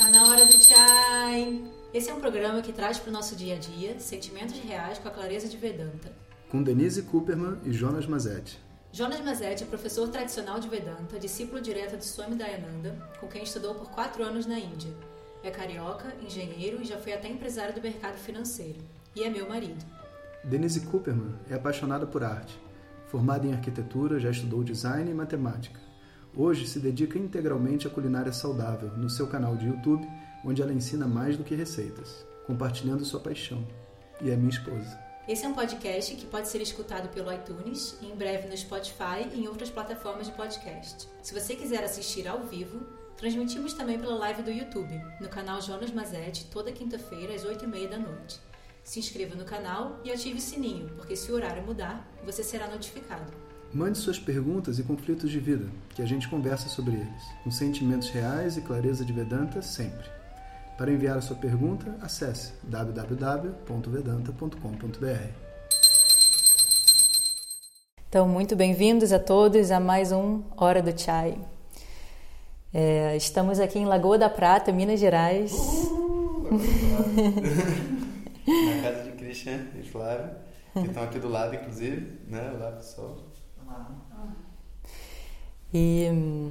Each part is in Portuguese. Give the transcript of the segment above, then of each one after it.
Tá na hora do chai. Esse é um programa que traz para o nosso dia a dia sentimentos reais com a clareza de Vedanta. Com Denise Cooperman e Jonas Mazetti. Jonas Mazetti é professor tradicional de Vedanta, discípulo direto de Swami Dayananda, com quem estudou por quatro anos na Índia. É carioca, engenheiro e já foi até empresário do mercado financeiro. E é meu marido. Denise Cooperman é apaixonada por arte. Formada em arquitetura, já estudou design e matemática. Hoje se dedica integralmente à culinária saudável no seu canal de YouTube, onde ela ensina mais do que receitas, compartilhando sua paixão. E é minha esposa. Esse é um podcast que pode ser escutado pelo iTunes e em breve no Spotify e em outras plataformas de podcast. Se você quiser assistir ao vivo, transmitimos também pela live do YouTube, no canal Jonas Mazetti, toda quinta-feira às 8h30 da noite. Se inscreva no canal e ative o sininho, porque se o horário mudar, você será notificado. Mande suas perguntas e conflitos de vida, que a gente conversa sobre eles, com sentimentos reais e clareza de Vedanta sempre. Para enviar a sua pergunta, acesse www.vedanta.com.br. Então, muito bem-vindos a todos a mais um Hora do Chai. É, estamos aqui em Lagoa da Prata, Minas Gerais. Uhul, Na casa de Christian e Flávio, que estão aqui do lado, inclusive, né? Olá, pessoal. E hum,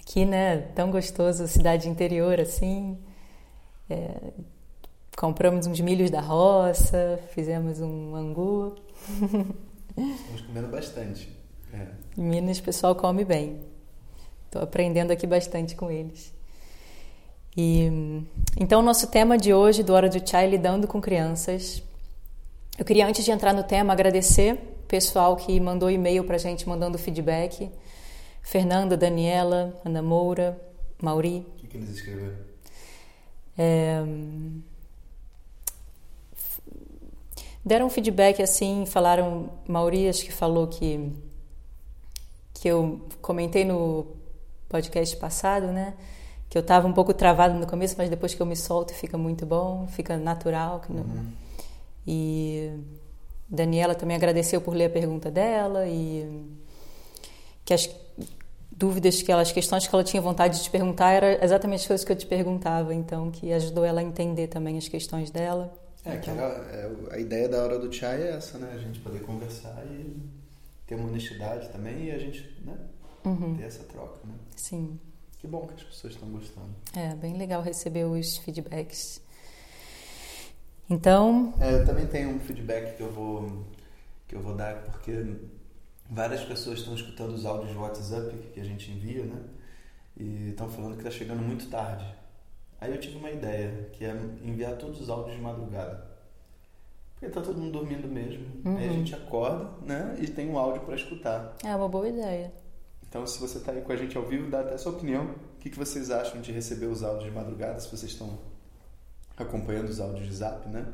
aqui, né, tão gostoso, cidade interior assim. É, compramos uns milhos da roça, fizemos um angu. Estamos comendo bastante. É. Em Minas o pessoal come bem. Estou aprendendo aqui bastante com eles. E então o nosso tema de hoje do Hora do Chai lidando com crianças. Eu queria antes de entrar no tema agradecer pessoal que mandou e-mail para a gente mandando feedback. Fernanda, Daniela, Ana Moura, Mauri. O que, que eles escreveram? É, deram feedback assim, falaram, Mauri acho que falou que que eu comentei no podcast passado, né? Que eu estava um pouco travada no começo, mas depois que eu me solto fica muito bom, fica natural. Uhum. E Daniela também agradeceu por ler a pergunta dela e que as dúvidas que ela, as questões que ela tinha vontade de te perguntar era exatamente as coisas que eu te perguntava, então que ajudou ela a entender também as questões dela. É, então... que era, é, a ideia da hora do chai é essa, né? A gente poder conversar e ter uma honestidade também e a gente, né? Uhum. Ter essa troca, né? Sim. Que bom que as pessoas estão gostando. É, bem legal receber os feedbacks. Então. É, eu também tenho um feedback que eu vou que eu vou dar porque várias pessoas estão escutando os áudios de WhatsApp que a gente envia, né? E estão falando que está chegando muito tarde. Aí eu tive uma ideia, que é enviar todos os áudios de madrugada. Porque tá todo mundo dormindo mesmo. Uhum. Aí a gente acorda, né? E tem um áudio para escutar. É uma boa ideia. Então, se você está aí com a gente ao vivo, dá até a sua opinião. O que, que vocês acham de receber os áudios de madrugada, se vocês estão acompanhando os áudios de zap, né?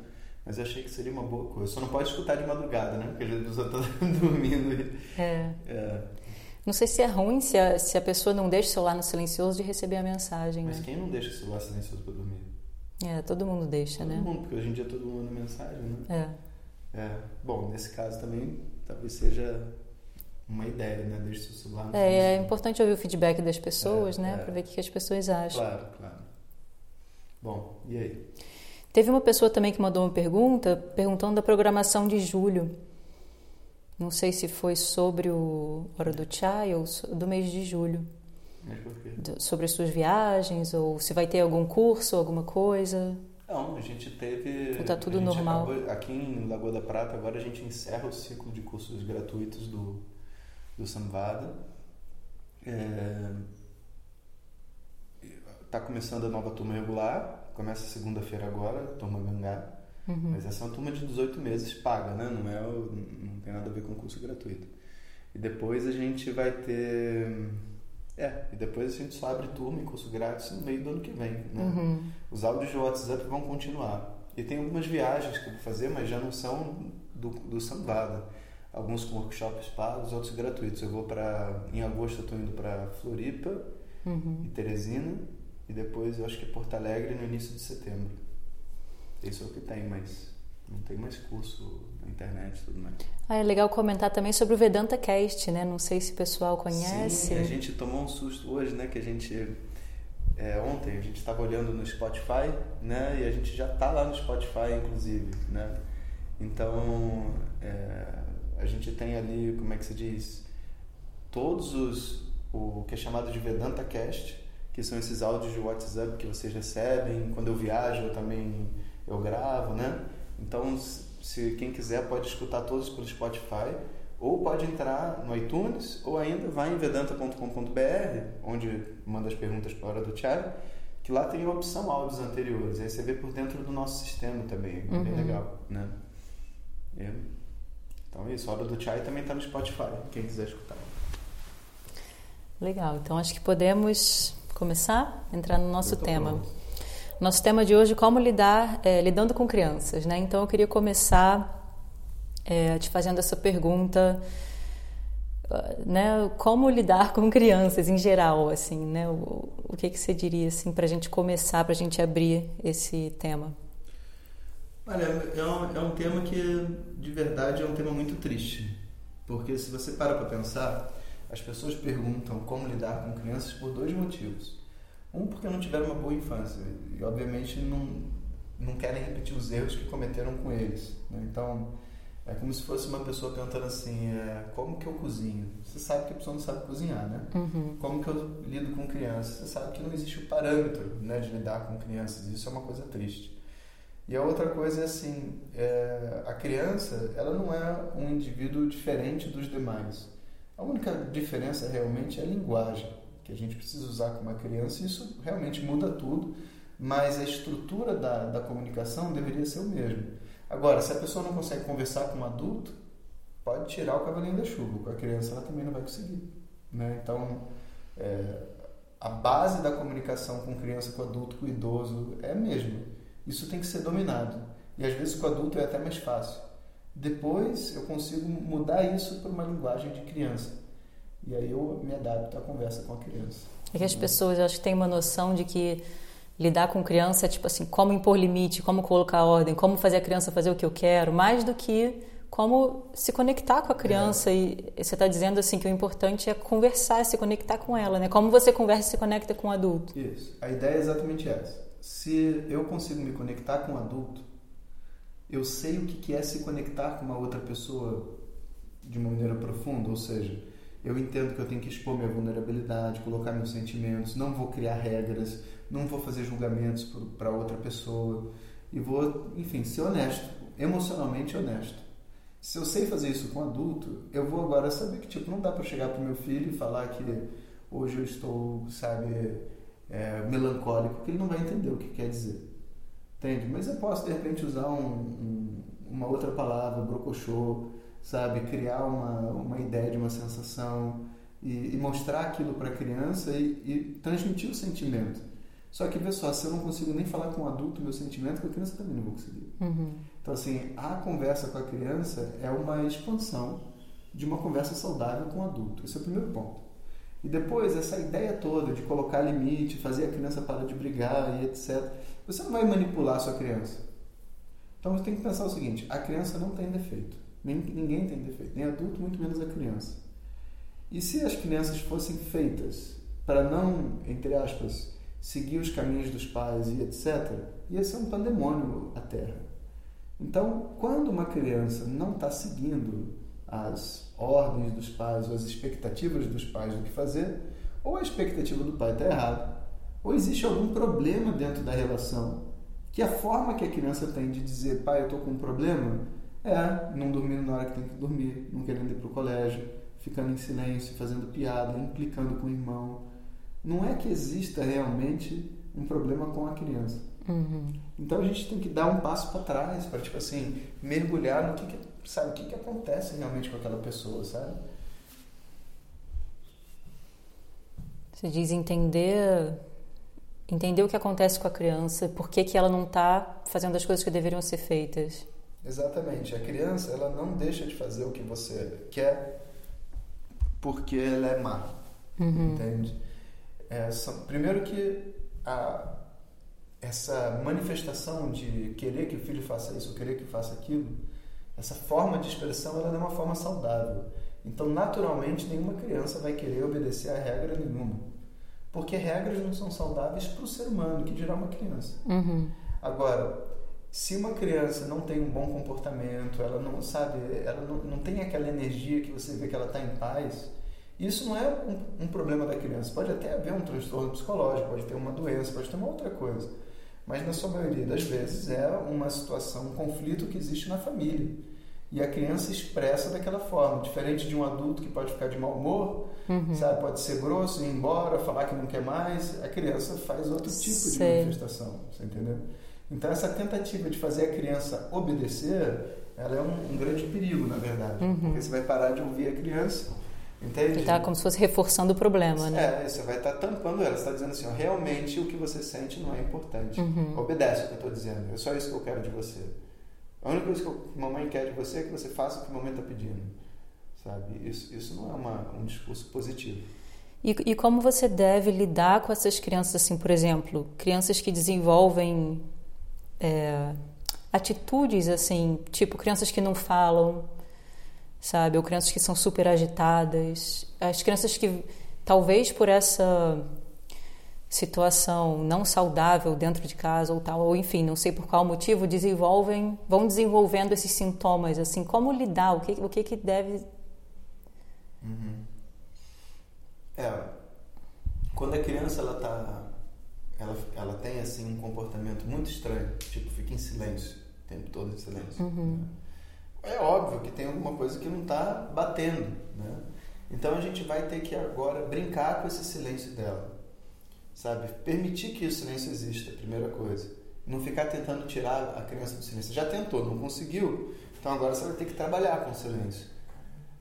Mas eu achei que seria uma boa coisa. Só não pode escutar de madrugada, né? Porque a pessoa está dormindo. E... É. é. Não sei se é ruim se a, se a pessoa não deixa o celular no silencioso de receber a mensagem. Mas né? quem não deixa o celular silencioso para dormir? É, todo mundo deixa, todo né? Todo mundo, porque hoje em dia todo mundo manda mensagem, né? É. É. Bom, nesse caso também talvez seja uma ideia, né? Deixe seu celular no É, é importante ouvir o feedback das pessoas, é, né? É. Para ver o que as pessoas acham. Claro, claro. Bom, e aí? Teve uma pessoa também que mandou uma pergunta perguntando da programação de julho. Não sei se foi sobre o Hora do Chai ou do mês de julho. Mas por quê? Sobre as suas viagens ou se vai ter algum curso, alguma coisa. Não, a gente teve. Ou tá tudo normal. Acabou, aqui em Lagoa da Prata, agora a gente encerra o ciclo de cursos gratuitos do, do Samvada. É, tá começando a nova turma regular, começa segunda-feira agora, turma Gangá. Uhum. Mas essa é uma turma de 18 meses paga, né? Não, é, não tem nada a ver com curso gratuito. E depois a gente vai ter. É, e depois a gente só abre turma em curso grátis no meio do ano que vem. Né? Uhum. Os áudios de WhatsApp vão continuar. E tem algumas viagens que eu vou fazer, mas já não são do, do Samvada. Alguns com workshops pagos, outros gratuitos. Eu vou para. Em agosto eu estou indo para Floripa uhum. e Teresina. E depois eu acho que Porto Alegre no início de setembro. Isso é o que tem, mas não tem mais curso na internet tudo mais. Ah, é legal comentar também sobre o Vedanta Cast, né? Não sei se o pessoal conhece. Sim, a gente tomou um susto hoje, né? Que a gente é, ontem a gente estava olhando no Spotify, né? E a gente já está lá no Spotify, inclusive, né? Então, é, a gente tem ali, como é que se diz? Todos os, o que é chamado de Vedanta Cast, que são esses áudios de WhatsApp que vocês recebem. Quando eu viajo, eu também eu gravo, né? Então, se quem quiser pode escutar todos pelo Spotify ou pode entrar no iTunes ou ainda vai em vedanta.com.br, onde manda as perguntas para a hora do Thiago, que lá tem a opção áudios anteriores. Aí você vê por dentro do nosso sistema também, é uhum. bem legal, né? É. Então é isso, a hora do Chai também está no Spotify, quem quiser escutar. Legal, então acho que podemos começar a entrar no nosso tema. Pronto. Nosso tema de hoje como lidar, é, lidando com crianças, né? Então eu queria começar é, te fazendo essa pergunta, né? Como lidar com crianças em geral, assim, né? O, o que que você diria assim para a gente começar, para a gente abrir esse tema? Olha, é um, é um tema que de verdade é um tema muito triste, porque se você para para pensar, as pessoas perguntam como lidar com crianças por dois motivos. Um, porque não tiveram uma boa infância e, obviamente, não, não querem repetir os erros que cometeram com eles. Né? Então, é como se fosse uma pessoa perguntando assim: é, como que eu cozinho? Você sabe que a pessoa não sabe cozinhar, né? Uhum. Como que eu lido com crianças? Você sabe que não existe o parâmetro né, de lidar com crianças. Isso é uma coisa triste. E a outra coisa é assim: é, a criança ela não é um indivíduo diferente dos demais. A única diferença realmente é a linguagem que a gente precisa usar com uma criança. Isso realmente muda tudo, mas a estrutura da, da comunicação deveria ser o mesmo. Agora, se a pessoa não consegue conversar com um adulto, pode tirar o cavalinho da chuva. Com a criança, ela também não vai conseguir. Né? Então, é, a base da comunicação com criança, com adulto, com idoso é a mesma. Isso tem que ser dominado. E às vezes com adulto é até mais fácil. Depois eu consigo mudar isso para uma linguagem de criança. E aí eu me adapto à conversa com a criança. É que as pessoas acho que têm uma noção de que lidar com criança é tipo assim, como impor limite, como colocar ordem, como fazer a criança fazer o que eu quero, mais do que como se conectar com a criança. É. E você está dizendo assim que o importante é conversar, se conectar com ela, né? Como você conversa e se conecta com o adulto. Isso. A ideia é exatamente essa. Se eu consigo me conectar com o adulto, eu sei o que é se conectar com uma outra pessoa de uma maneira profunda, ou seja, eu entendo que eu tenho que expor minha vulnerabilidade, colocar meus sentimentos, não vou criar regras, não vou fazer julgamentos para outra pessoa e vou, enfim, ser honesto, emocionalmente honesto. Se eu sei fazer isso com adulto, eu vou agora saber que tipo não dá para chegar para meu filho e falar que hoje eu estou, sabe, é, melancólico, que ele não vai entender o que quer dizer. Entende? Mas eu posso de repente usar um, um, uma outra palavra, brocochô, sabe, criar uma, uma ideia de uma sensação e, e mostrar aquilo para a criança e, e transmitir o sentimento. Só que, vê só, se eu não consigo nem falar com o adulto meu sentimento, com a criança também não vou conseguir. Uhum. Então, assim, a conversa com a criança é uma expansão de uma conversa saudável com o adulto. Esse é o primeiro ponto. E depois, essa ideia toda de colocar limite, fazer a criança parar de brigar e etc. Você não vai manipular a sua criança. Então, você tem que pensar o seguinte: a criança não tem defeito. Nem, ninguém tem defeito. Nem adulto, muito menos a criança. E se as crianças fossem feitas para não, entre aspas, seguir os caminhos dos pais e etc., ia ser um pandemônio a Terra. Então, quando uma criança não está seguindo as ordens dos pais ou as expectativas dos pais do que fazer, ou a expectativa do pai está errada, ou existe algum problema dentro da relação, que a forma que a criança tem de dizer, pai, eu estou com um problema, é não dormindo na hora que tem que dormir, não querendo ir para o colégio, ficando em silêncio, fazendo piada, implicando com o irmão, não é que exista realmente um problema com a criança. Uhum. Então a gente tem que dar um passo para trás para tipo assim mergulhar no que, que sabe o que, que acontece realmente com aquela pessoa, sabe? Você diz entender entender o que acontece com a criança, por que, que ela não está fazendo as coisas que deveriam ser feitas. Exatamente. A criança ela não deixa de fazer o que você quer porque ela é má, uhum. entende? É, são, primeiro que a, essa manifestação de querer que o filho faça isso, querer que faça aquilo, essa forma de expressão ela é uma forma saudável. Então, naturalmente, nenhuma criança vai querer obedecer a regra nenhuma. Porque regras não são saudáveis para o ser humano, que dirá uma criança. Uhum. Agora, se uma criança não tem um bom comportamento, ela não sabe, ela não, não tem aquela energia que você vê que ela está em paz, isso não é um, um, problema da criança. Pode até haver um transtorno psicológico, pode ter uma doença, pode ter uma outra coisa. Mas na sua maioria das vezes é uma situação, um conflito que existe na família. E a criança expressa daquela forma, diferente de um adulto que pode ficar de mau humor, uhum. sabe, pode ser grosso, ir embora, falar que não quer mais. A criança faz outro tipo Sei. de manifestação, você entendeu? Então essa tentativa de fazer a criança obedecer, ela é um, um grande perigo, na verdade, uhum. porque você vai parar de ouvir a criança Entende? Está como se fosse reforçando o problema, né? É, você vai estar tá tampando ela. Você está dizendo assim, ó, realmente o que você sente não é importante. Uhum. Obedece o que eu estou dizendo. É só isso que eu quero de você. A única coisa que a mamãe quer de você é que você faça o que mamãe está pedindo. Sabe? Isso, isso não é uma, um discurso positivo. E, e como você deve lidar com essas crianças, assim, por exemplo, crianças que desenvolvem é, atitudes, assim, tipo crianças que não falam, sabe? Ou crianças que são super agitadas. As crianças que, talvez por essa situação não saudável dentro de casa ou tal, ou enfim, não sei por qual motivo, desenvolvem, vão desenvolvendo esses sintomas, assim, como lidar, o que, o que, que deve... Uhum. É, quando a criança, ela tá, ela, ela tem, assim, um comportamento muito estranho, tipo, fica em silêncio, o tempo todo em silêncio, uhum. né? é óbvio que tem alguma coisa que não está batendo, né? Então a gente vai ter que agora brincar com esse silêncio dela, sabe? Permitir que o silêncio exista, primeira coisa. Não ficar tentando tirar a criança do silêncio. Já tentou, não conseguiu. Então agora você vai ter que trabalhar com o silêncio,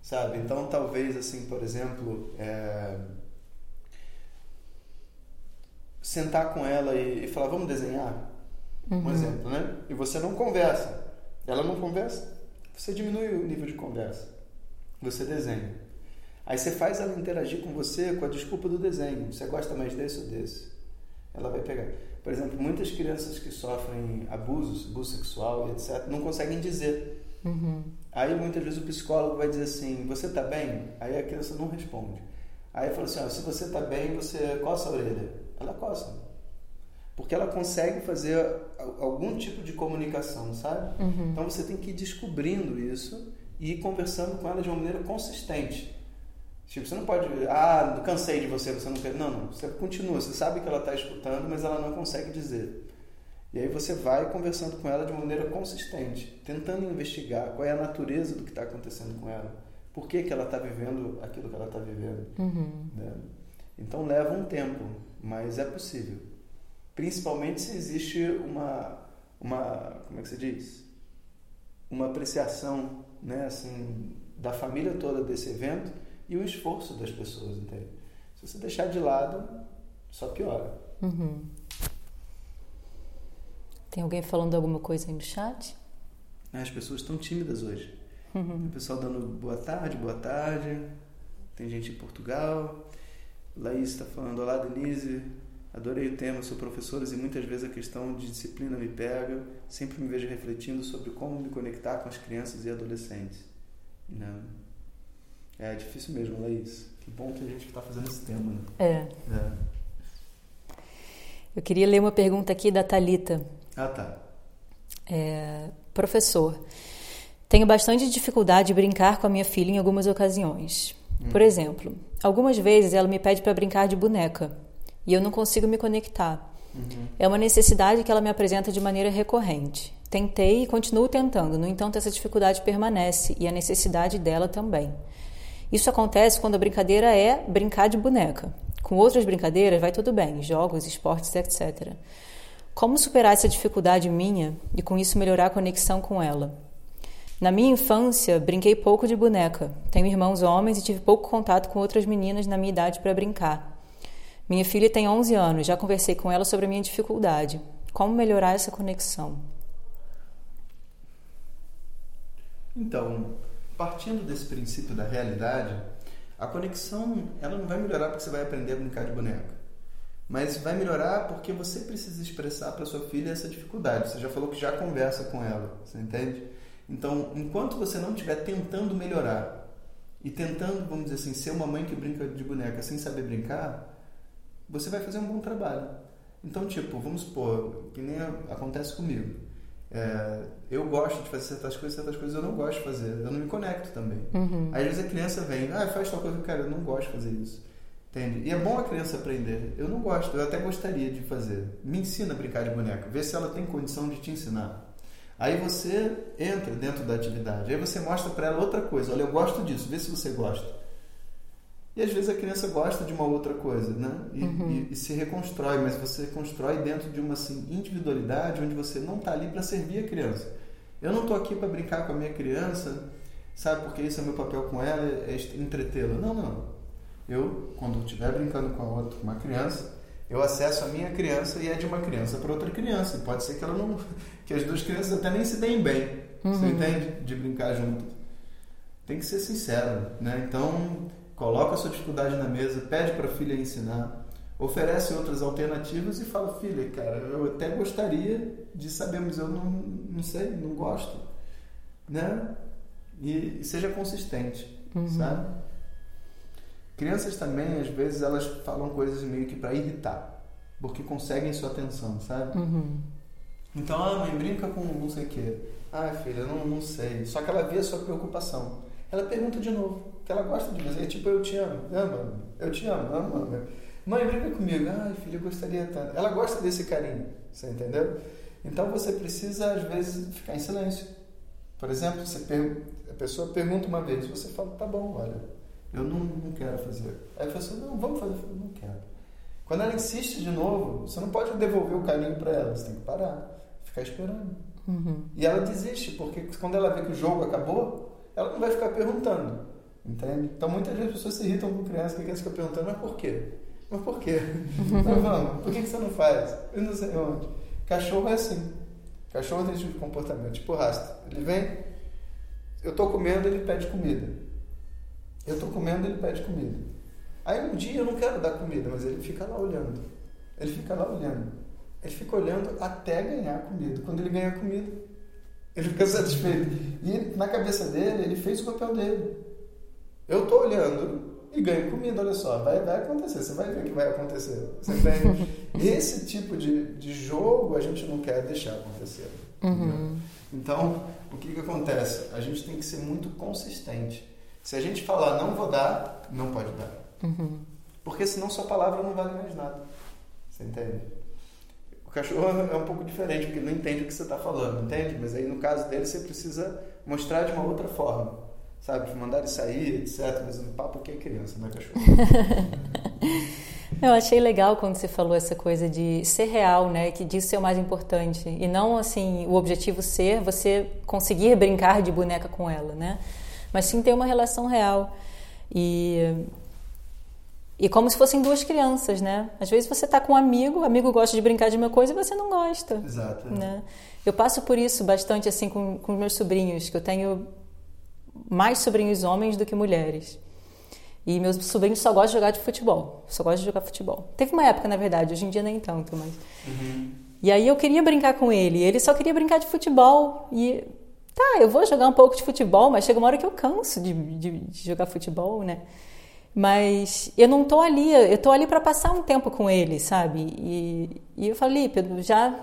sabe? Então talvez assim, por exemplo, é... sentar com ela e, e falar, vamos desenhar, uhum. um exemplo, né? E você não conversa. Ela não conversa você diminui o nível de conversa. Você desenha. Aí você faz ela interagir com você com a desculpa do desenho. Você gosta mais desse ou desse? Ela vai pegar. Por exemplo, muitas crianças que sofrem abusos, abuso sexual e etc., não conseguem dizer. Uhum. Aí muitas vezes o psicólogo vai dizer assim: Você está bem? Aí a criança não responde. Aí fala assim: ó, Se você está bem, você coça a orelha. Ela coça porque ela consegue fazer algum tipo de comunicação, sabe? Uhum. Então você tem que ir descobrindo isso e ir conversando com ela de uma maneira consistente. Tipo, você não pode, ah, cansei de você, você não quer. Não, não, você continua, você sabe que ela está escutando, mas ela não consegue dizer. E aí você vai conversando com ela de maneira consistente, tentando investigar qual é a natureza do que está acontecendo com ela, por que, que ela está vivendo aquilo que ela está vivendo. Uhum. Né? Então leva um tempo, mas é possível principalmente se existe uma, uma como é que se diz? Uma apreciação, né, assim, da família toda desse evento e o esforço das pessoas, entende? Se você deixar de lado, só piora. Uhum. Tem alguém falando alguma coisa aí no chat? As pessoas estão tímidas hoje. Uhum. O pessoal dando boa tarde, boa tarde. Tem gente em Portugal. Laís está falando, olá Denise, Adorei o tema, sou professora e muitas vezes a questão de disciplina me pega. Sempre me vejo refletindo sobre como me conectar com as crianças e adolescentes. Não. É difícil mesmo, Laís. Que bom que a gente está fazendo esse tema. Né? É. é. Eu queria ler uma pergunta aqui da Talita. Ah, tá. É, professor, tenho bastante dificuldade de brincar com a minha filha em algumas ocasiões. Hum. Por exemplo, algumas vezes ela me pede para brincar de boneca e eu não consigo me conectar. Uhum. É uma necessidade que ela me apresenta de maneira recorrente. Tentei e continuo tentando, no entanto, essa dificuldade permanece e a necessidade dela também. Isso acontece quando a brincadeira é brincar de boneca. Com outras brincadeiras vai tudo bem, jogos, esportes, etc. Como superar essa dificuldade minha e com isso melhorar a conexão com ela? Na minha infância, brinquei pouco de boneca. Tenho irmãos homens e tive pouco contato com outras meninas na minha idade para brincar. Minha filha tem 11 anos, já conversei com ela sobre a minha dificuldade. Como melhorar essa conexão? Então, partindo desse princípio da realidade, a conexão ela não vai melhorar porque você vai aprender a brincar de boneca. Mas vai melhorar porque você precisa expressar para sua filha essa dificuldade. Você já falou que já conversa com ela, você entende? Então, enquanto você não estiver tentando melhorar e tentando, vamos dizer assim, ser uma mãe que brinca de boneca sem saber brincar, você vai fazer um bom trabalho. Então, tipo, vamos supor, que nem acontece comigo. É, eu gosto de fazer certas coisas, certas coisas eu não gosto de fazer. Eu não me conecto também. Uhum. Às vezes a criança vem, ah, faz tal coisa, cara, eu não gosto de fazer isso. Entende? E é bom a criança aprender. Eu não gosto, eu até gostaria de fazer. Me ensina a brincar de boneca, vê se ela tem condição de te ensinar. Aí você entra dentro da atividade, aí você mostra para ela outra coisa. Olha, eu gosto disso, vê se você gosta. E às vezes a criança gosta de uma outra coisa, né? E, uhum. e, e se reconstrói, mas você constrói dentro de uma assim, individualidade onde você não está ali para servir a criança. Eu não estou aqui para brincar com a minha criança, sabe? Porque esse é meu papel com ela, é entretê-la. Não, não. Eu, quando estiver brincando com a outra, com uma criança, eu acesso a minha criança e é de uma criança para outra criança. E pode ser que ela não, que as duas crianças até nem se deem bem. Uhum. Você entende? De brincar junto. Tem que ser sincero, né? Então coloca a sua dificuldade na mesa, pede para a filha ensinar, oferece outras alternativas e fala, filha, cara, eu até gostaria de saber, mas eu não, não sei, não gosto, né? E, e seja consistente, uhum. sabe? Crianças também, às vezes, elas falam coisas meio que para irritar, porque conseguem sua atenção, sabe? Uhum. Então, ah, mãe, brinca com não sei o quê. Ah, filha, não, não sei. Só que ela vê a sua preocupação. Ela pergunta de novo que ela gosta de dizer, tipo, eu te amo, ama, eu te amo, ama, ama. Mãe, brinca comigo. Ai, filho, eu gostaria tanto. Ela gosta desse carinho, você entendeu? Então você precisa, às vezes, ficar em silêncio. Por exemplo, você per... a pessoa pergunta uma vez, você fala, tá bom, olha, eu não, não quero fazer. Aí a pessoa, não, vamos fazer. Eu não quero. Quando ela insiste de novo, você não pode devolver o carinho para ela, você tem que parar, ficar esperando. Uhum. E ela desiste, porque quando ela vê que o jogo acabou, ela não vai ficar perguntando. Entende? Então muitas vezes as pessoas se irritam com criança, que a criança fica perguntando, mas por quê? Mas por quê? Então vamos, por que, que você não faz? Eu não sei onde. Cachorro é assim. Cachorro tem esse tipo de comportamento, tipo rastro. Ele vem, eu estou comendo, ele pede comida. Eu estou comendo, ele pede comida. Aí um dia eu não quero dar comida, mas ele fica lá olhando. Ele fica lá olhando. Ele fica olhando até ganhar comida. Quando ele ganha comida, ele fica satisfeito. E na cabeça dele, ele fez o papel dele. Eu estou olhando e ganho comida, olha só, vai, vai acontecer, você vai ver o que vai acontecer. Esse tipo de, de jogo a gente não quer deixar acontecer. Uhum. Então, o que, que acontece? A gente tem que ser muito consistente. Se a gente falar não vou dar, não pode dar. Uhum. Porque senão sua palavra não vale mais nada. Você entende? O cachorro é um pouco diferente, porque ele não entende o que você está falando, entende? Mas aí no caso dele você precisa mostrar de uma outra forma sabe, mandar ele sair, etc. Mas um papo que é criança, não é cachorro. Eu achei legal quando você falou essa coisa de ser real, né? Que disso é o mais importante. E não, assim, o objetivo ser você conseguir brincar de boneca com ela, né? Mas sim ter uma relação real. E, e como se fossem duas crianças, né? Às vezes você está com um amigo, o amigo gosta de brincar de uma coisa e você não gosta. Exato. Né? Eu passo por isso bastante, assim, com, com meus sobrinhos, que eu tenho mais sobrinhos homens do que mulheres. E meus sobrinhos só gostam de jogar de futebol. Só gostam de jogar futebol. Teve uma época, na verdade, hoje em dia nem tanto, mas. Uhum. E aí eu queria brincar com ele. Ele só queria brincar de futebol. E tá, eu vou jogar um pouco de futebol, mas chega uma hora que eu canso de, de, de jogar futebol, né? Mas eu não tô ali, eu tô ali para passar um tempo com ele, sabe? E, e eu falei, Pedro, já.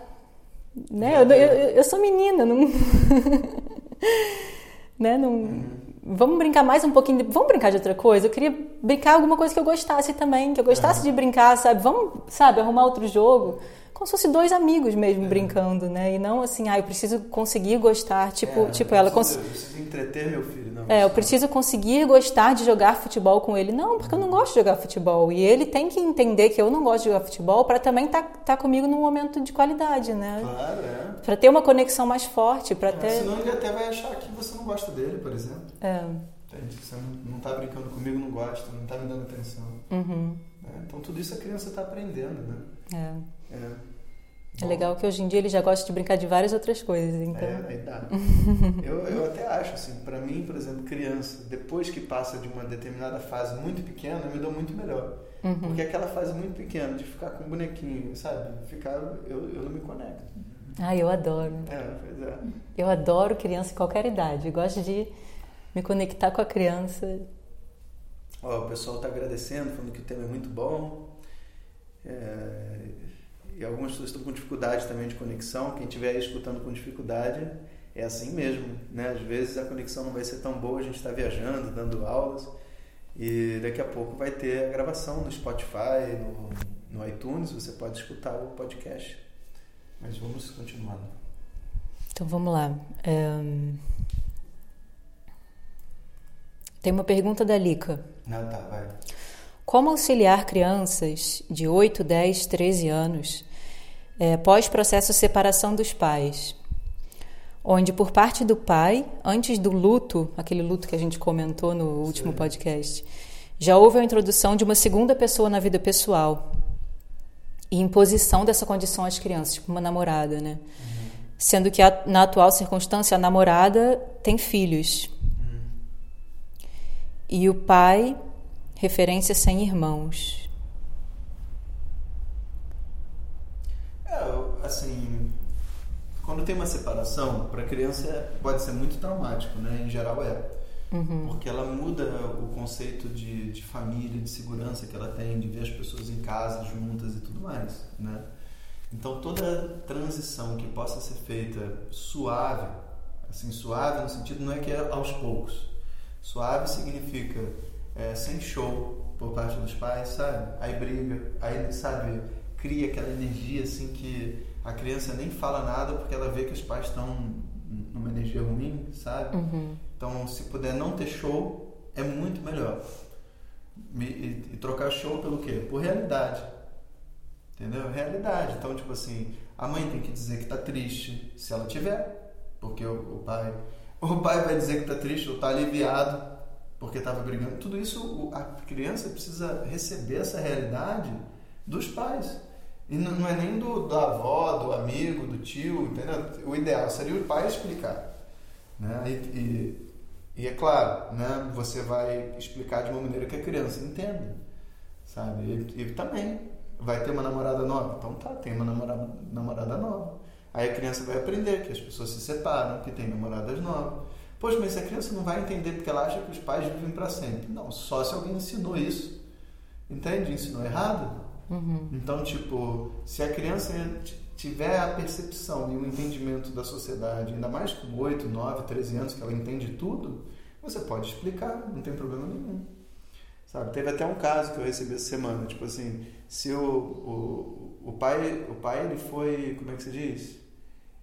Né? Eu, eu, eu sou menina, não. né? Não, uhum. Vamos brincar mais um pouquinho. De, vamos brincar de outra coisa? Eu queria brincar alguma coisa que eu gostasse também, que eu gostasse uhum. de brincar, sabe? Vamos, sabe, arrumar outro jogo como se fosse dois amigos mesmo é. brincando, né? E não assim, ah, eu preciso conseguir gostar, tipo, é, tipo ela preciso, cons... eu preciso entreter meu filho, não. É, eu preciso conseguir gostar de jogar futebol com ele. Não, porque eu não gosto de jogar futebol e ele tem que entender que eu não gosto de jogar futebol para também estar tá, tá comigo num momento de qualidade, né? Claro, é. Para ter uma conexão mais forte, para é, ter. Senão ele até vai achar que você não gosta dele, por exemplo. É. Entende? Você não está brincando comigo, não gosta, não está me dando atenção. Uhum. É, então tudo isso a criança está aprendendo, né? É. é. É legal que hoje em dia ele já gosta de brincar de várias outras coisas, então. É, dá. eu, eu até acho, assim, para mim, por exemplo, criança, depois que passa de uma determinada fase muito pequena, eu me dou muito melhor. Uhum. Porque aquela fase muito pequena, de ficar com um bonequinho, sabe? Ficar, eu, eu não me conecto. Ah, eu adoro. É, pois é. Eu adoro criança em qualquer idade. Eu gosto de me conectar com a criança. Ó, o pessoal está agradecendo, falando que o tema é muito bom. É, e algumas pessoas estão com dificuldade também de conexão. Quem estiver escutando com dificuldade, é assim mesmo. Né? Às vezes a conexão não vai ser tão boa, a gente está viajando, dando aulas. E daqui a pouco vai ter a gravação no Spotify, no, no iTunes, você pode escutar o podcast. Mas vamos continuando. Então vamos lá. Um... Tem uma pergunta da Lica. Não, tá, vai. Como auxiliar crianças de 8, 10, 13 anos é, pós-processo de separação dos pais? Onde, por parte do pai, antes do luto, aquele luto que a gente comentou no último Sim. podcast, já houve a introdução de uma segunda pessoa na vida pessoal e imposição dessa condição às crianças, tipo uma namorada, né? Uhum. Sendo que a, na atual circunstância a namorada tem filhos. Uhum. E o pai referência sem irmãos. É, assim, quando tem uma separação, para a criança pode ser muito traumático, né? Em geral é. Uhum. Porque ela muda o conceito de, de família, de segurança que ela tem, de ver as pessoas em casa juntas e tudo mais, né? Então toda transição que possa ser feita suave, assim, suave no sentido não é que é aos poucos. Suave significa é, sem show por parte dos pais, sabe? Aí briga, aí, sabe, cria aquela energia assim que a criança nem fala nada porque ela vê que os pais estão numa energia ruim, sabe? Uhum. Então, se puder não ter show, é muito melhor. E, e, e, trocar show pelo quê? Por realidade. Entendeu? Realidade. Então, tipo assim, a mãe tem que dizer que tá triste, se ela tiver, porque o, o pai. O pai vai dizer que tá triste ou tá aliviado porque estava brigando. Tudo isso a criança precisa receber essa realidade dos pais. E não é nem do, da avó, do amigo, do tio, entendeu? O ideal seria o pai explicar. Né? E, e, e, é claro, né? você vai explicar de uma maneira que a criança entenda. Sabe? E, e também vai ter uma namorada nova. Então tá, tem uma namorada, namorada nova. Aí a criança vai aprender que as pessoas se separam, que tem namoradas novas. Poxa, mas a criança não vai entender porque ela acha que os pais vivem para sempre. Não, só se alguém ensinou isso. Entende? Ensinou errado. Uhum. Então, tipo, se a criança tiver a percepção e o entendimento da sociedade, ainda mais com 8, 9, 13 anos, que ela entende tudo, você pode explicar, não tem problema nenhum. Sabe? Teve até um caso que eu recebi essa semana, tipo assim, se o, o, o pai, o pai ele foi, como é que se diz?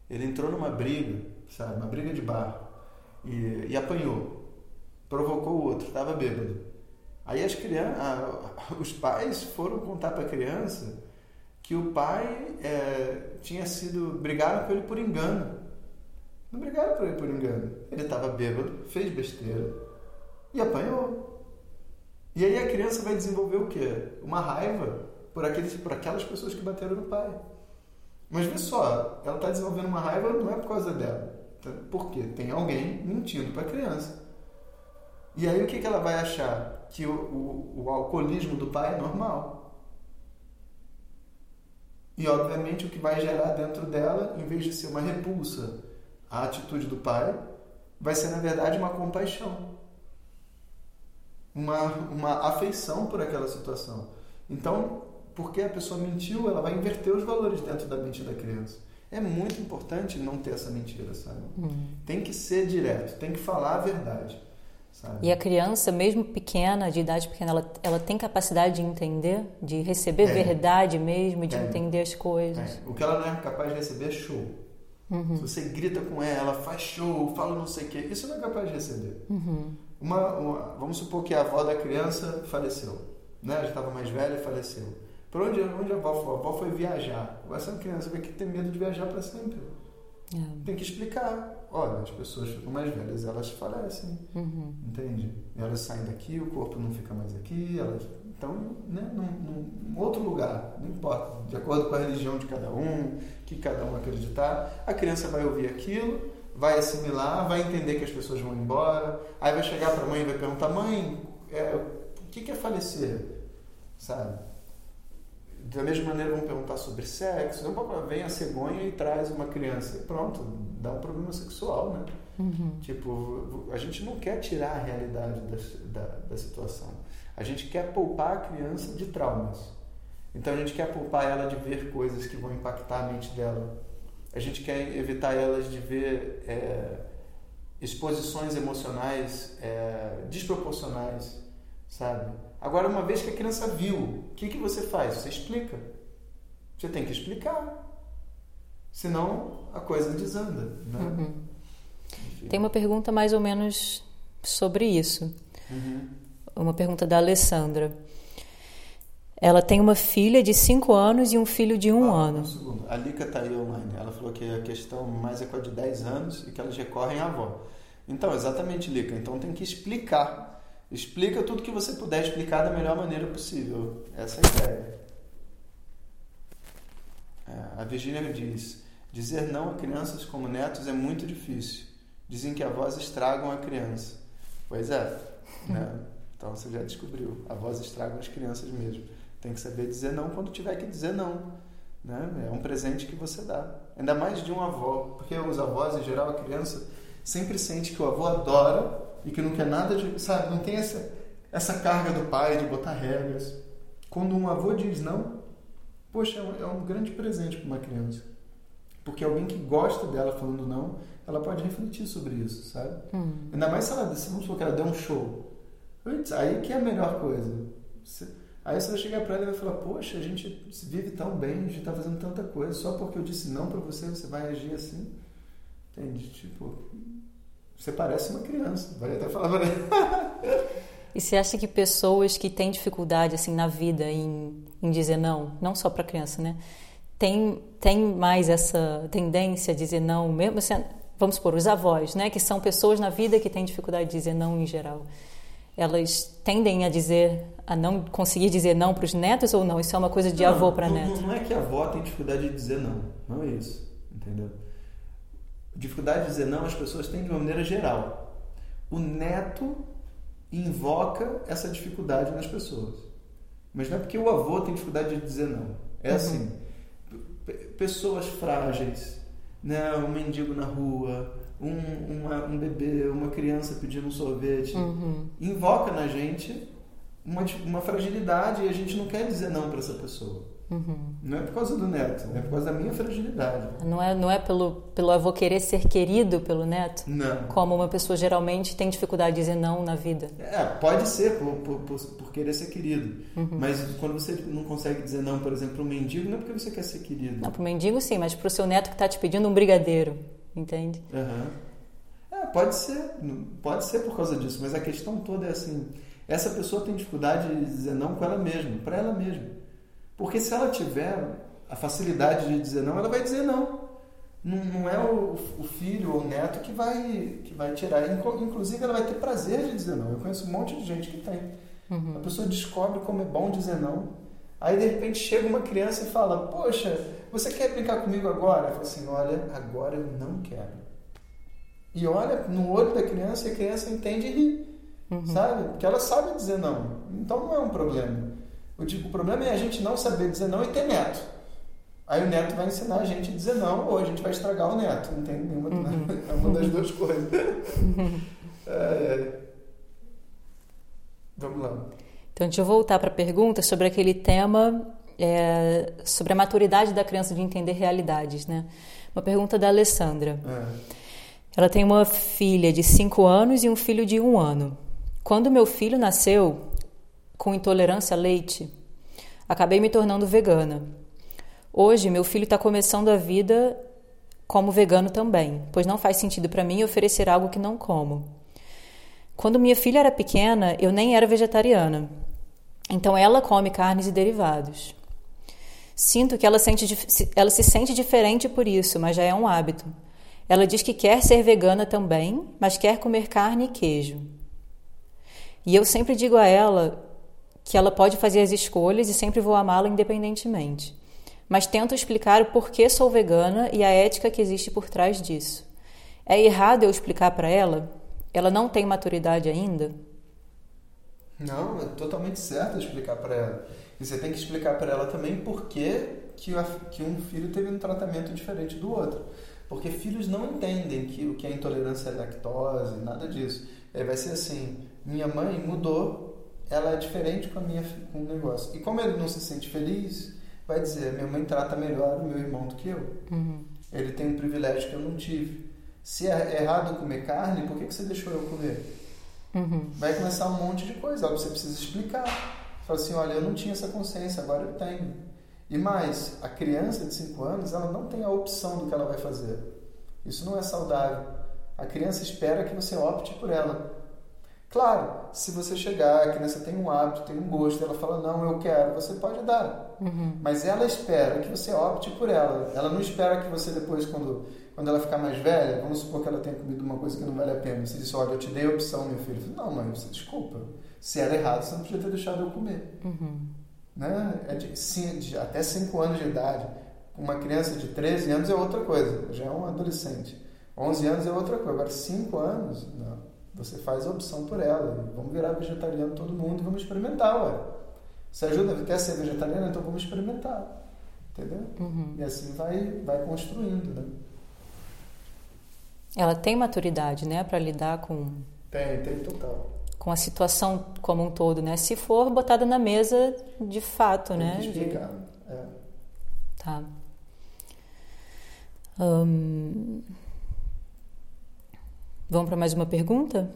Ele entrou numa briga, sabe? Uma briga de bar e, e apanhou. Provocou o outro, estava bêbado. Aí as crianças, os pais foram contar para a criança que o pai é, tinha sido. brigaram com ele por engano. Não brigaram por ele por engano. Ele estava bêbado, fez besteira e apanhou. E aí a criança vai desenvolver o quê? Uma raiva por, aqueles, por aquelas pessoas que bateram no pai. Mas vê só, ela está desenvolvendo uma raiva não é por causa dela. Porque tem alguém mentindo para a criança. E aí o que, que ela vai achar? Que o, o, o alcoolismo do pai é normal. E obviamente o que vai gerar dentro dela, em vez de ser uma repulsa à atitude do pai, vai ser na verdade uma compaixão. Uma, uma afeição por aquela situação. Então, porque a pessoa mentiu, ela vai inverter os valores dentro da mente da criança. É muito importante não ter essa mentira, sabe? Uhum. Tem que ser direto, tem que falar a verdade. Sabe? E a criança, mesmo pequena, de idade pequena, ela, ela tem capacidade de entender, de receber é. verdade mesmo, de é. entender as coisas. É. O que ela não é capaz de receber é show. Uhum. Se você grita com ela, faz show, fala não sei o quê, isso não é capaz de receber. Uhum. Uma, uma, vamos supor que a avó da criança faleceu, né? já estava mais velha e faleceu. Por onde, onde a avó foi? A avó foi viajar. Essa criança vai ter medo de viajar para sempre. É. Tem que explicar. Olha, as pessoas ficam mais velhas, elas falecem. Uhum. Entende? Elas saem daqui, o corpo não fica mais aqui, elas estão né, num, num, outro lugar. Não importa. De acordo com a religião de cada um, que cada um acreditar, a criança vai ouvir aquilo, vai assimilar, vai entender que as pessoas vão embora. Aí vai chegar para a mãe e vai perguntar: mãe, é, o que é falecer? Sabe? Da mesma maneira, vão perguntar sobre sexo. Vem a cegonha e traz uma criança. E pronto, dá um problema sexual, né? Uhum. Tipo, a gente não quer tirar a realidade da, da, da, situação. A gente quer poupar a criança de traumas. Então a gente quer poupar ela de ver coisas que vão impactar a mente dela. A gente quer evitar elas de ver é, exposições emocionais é, desproporcionais, sabe? Agora, uma vez que a criança viu, o que, que você faz? Você explica. Você tem que explicar. Senão a coisa desanda. Né? Uhum. Tem uma pergunta mais ou menos sobre isso. Uhum. Uma pergunta da Alessandra. Ela tem uma filha de 5 anos e um filho de 1 um ah, ano. Um segundo. A Lica está aí online. Ela falou que a questão mais é com a de 10 anos e que elas recorrem à avó. Então, exatamente, Lica. Então tem que explicar. Explica tudo que você puder explicar da melhor maneira possível. Essa é a ideia. É, a Virgínia diz: dizer não a crianças como netos é muito difícil. Dizem que avós estragam a criança. Pois é. Né? Então você já descobriu. Avós estragam as crianças mesmo. Tem que saber dizer não quando tiver que dizer não. Né? É um presente que você dá. Ainda mais de um avó. Porque os avós, em geral, a criança sempre sente que o avô adora e que não quer nada de. Sabe? Não tem essa, essa carga do pai de botar regras. Quando um avô diz não, poxa, é um, é um grande presente para uma criança. Porque alguém que gosta dela falando não, ela pode refletir sobre isso, sabe? Hum. Ainda mais se ela, se vamos supor que ela deu um show. Aí que é a melhor coisa. Aí você vai chegar para ela e vai falar: Poxa, a gente vive tão bem, a gente está fazendo tanta coisa, só porque eu disse não para você, você vai agir assim. Entende? Tipo, você parece uma criança. Vai até falar E você acha que pessoas que têm dificuldade assim na vida em, em dizer não, não só para criança, né? Tem, tem mais essa tendência a dizer não, mesmo assim, vamos supor, os avós, né? Que são pessoas na vida que têm dificuldade de dizer não em geral elas tendem a dizer, a não conseguir dizer não para os netos ou não? Isso é uma coisa de não, avô para neto? Não é que a avó tem dificuldade de dizer não. Não é isso. Entendeu? Dificuldade de dizer não as pessoas têm de uma maneira geral. O neto invoca essa dificuldade nas pessoas. Mas não é porque o avô tem dificuldade de dizer não. É uhum. assim. Pessoas frágeis, né? um mendigo na rua, um, uma, um bebê, uma criança pedindo um sorvete, uhum. invoca na gente uma, uma fragilidade e a gente não quer dizer não para essa pessoa. Uhum. Não é por causa do neto, é por causa da minha fragilidade. Não é, não é pelo, pelo avô querer ser querido pelo neto? Não. Como uma pessoa geralmente tem dificuldade de dizer não na vida. É, pode ser por, por, por, por querer ser querido. Uhum. Mas quando você não consegue dizer não, por exemplo, para um mendigo, não é porque você quer ser querido. Não, para o mendigo sim, mas para o seu neto que está te pedindo um brigadeiro entende? Uhum. É, pode ser, pode ser por causa disso, mas a questão toda é assim: essa pessoa tem dificuldade de dizer não com ela mesma, para ela mesma. Porque se ela tiver a facilidade de dizer não, ela vai dizer não. Não, não é o, o, filho ou o neto que vai, que vai tirar. Inclusive, ela vai ter prazer de dizer não. Eu conheço um monte de gente que tem. Uhum. A pessoa descobre como é bom dizer não. Aí, de repente, chega uma criança e fala: Poxa, você quer brincar comigo agora? Eu falo assim: Olha, agora eu não quero. E olha no olho da criança e a criança entende e ri. Uhum. Sabe? Porque ela sabe dizer não. Então não é um problema. Eu digo, o problema é a gente não saber dizer não e ter neto. Aí o neto vai ensinar a gente a dizer não ou a gente vai estragar o neto. Não tem nenhuma. Uhum. É uma das duas coisas. É, é. Vamos lá. Então, deixa eu voltar para a pergunta sobre aquele tema é, sobre a maturidade da criança de entender realidades, né? Uma pergunta da Alessandra. É. Ela tem uma filha de 5 anos e um filho de 1 um ano. Quando meu filho nasceu com intolerância a leite, acabei me tornando vegana. Hoje, meu filho está começando a vida como vegano também, pois não faz sentido para mim oferecer algo que não como. Quando minha filha era pequena, eu nem era vegetariana. Então ela come carnes e derivados. Sinto que ela, sente, ela se sente diferente por isso, mas já é um hábito. Ela diz que quer ser vegana também, mas quer comer carne e queijo. E eu sempre digo a ela que ela pode fazer as escolhas e sempre vou amá-la independentemente. Mas tento explicar o porquê sou vegana e a ética que existe por trás disso. É errado eu explicar para ela? Ela não tem maturidade ainda? Não, é totalmente certo explicar para ela. E você tem que explicar para ela também por que, que um filho teve um tratamento diferente do outro. Porque filhos não entendem que o que é intolerância à lactose, nada disso. É, vai ser assim: minha mãe mudou ela é diferente com a minha com o negócio. E como ele não se sente feliz, vai dizer: minha mãe trata melhor o meu irmão do que eu. Uhum. Ele tem um privilégio que eu não tive. Se é errado comer carne, por que, que você deixou eu comer? Uhum. Vai começar um monte de coisa. Você precisa explicar. Fala assim: olha, eu não tinha essa consciência, agora eu tenho. E mais, a criança de 5 anos, ela não tem a opção do que ela vai fazer. Isso não é saudável. A criança espera que você opte por ela. Claro, se você chegar, a criança tem um hábito, tem um gosto, ela fala, não, eu quero, você pode dar. Uhum. Mas ela espera que você opte por ela. Ela não espera que você depois, quando, quando ela ficar mais velha, vamos supor que ela tenha comido uma coisa que não vale a pena. Você disse, olha, eu te dei a opção, meu filho. Falo, não, mãe, você desculpa. Se era errado, você não podia ter deixado eu comer. Uhum. Né? É de, sim, de até 5 anos de idade. Uma criança de 13 anos é outra coisa, já é um adolescente. 11 anos é outra coisa. Agora, 5 anos, não. Você faz a opção por ela. Vamos virar vegetariano todo mundo e vamos experimentar, ué. Você ajuda, quer ser vegetariano? Então vamos experimentar. Entendeu? Uhum. E assim vai, vai construindo, né? Ela tem maturidade, né, para lidar com Tem, tem total. com a situação como um todo, né? Se for botada na mesa de fato, Tem né? que De- explicar. É. Tá. Hum, Vamos para mais uma pergunta?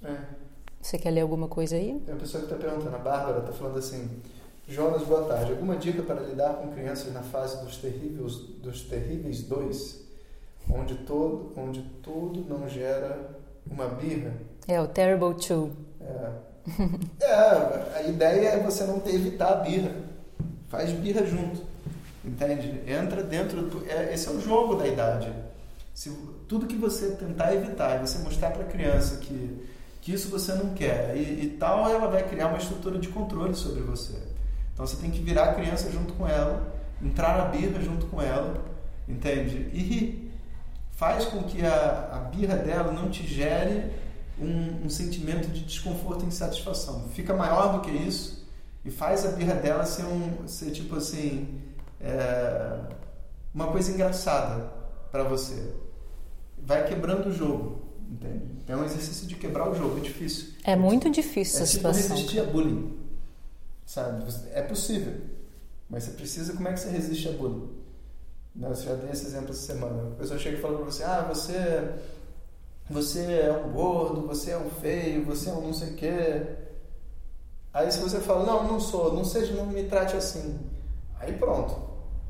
É. Você quer ler alguma coisa aí? Tem uma pessoa que está perguntando, a Bárbara está falando assim: Jonas, boa tarde. Alguma dica para lidar com crianças na fase dos terríveis, dos terríveis dois, onde todo, onde tudo não gera uma birra? É o Terrible Two. É. É, a ideia é você não ter, evitar a birra. Faz birra junto. Entende? Entra dentro. Do, é, esse é o jogo da idade. Se, tudo que você tentar evitar e você mostrar para a criança que, que isso você não quer e, e tal, ela vai criar uma estrutura de controle sobre você. Então você tem que virar a criança junto com ela, entrar na birra junto com ela, entende? E. Faz com que a, a birra dela não te gere um, um sentimento de desconforto e insatisfação. Fica maior do que isso e faz a birra dela ser, um, ser tipo assim, é, uma coisa engraçada para você. Vai quebrando o jogo, entende? É um exercício de quebrar o jogo, é difícil. É muito difícil É essa tipo situação. resistir a bullying, sabe? É possível, mas você precisa. Como é que você resiste a bullying? Né, Eu já dei esse exemplo essa semana. A pessoa chega e fala para você: Ah, você, você é um gordo, você é um feio, você é um não sei o quê. Aí se você fala: Não, não sou, não seja, não me trate assim. Aí pronto.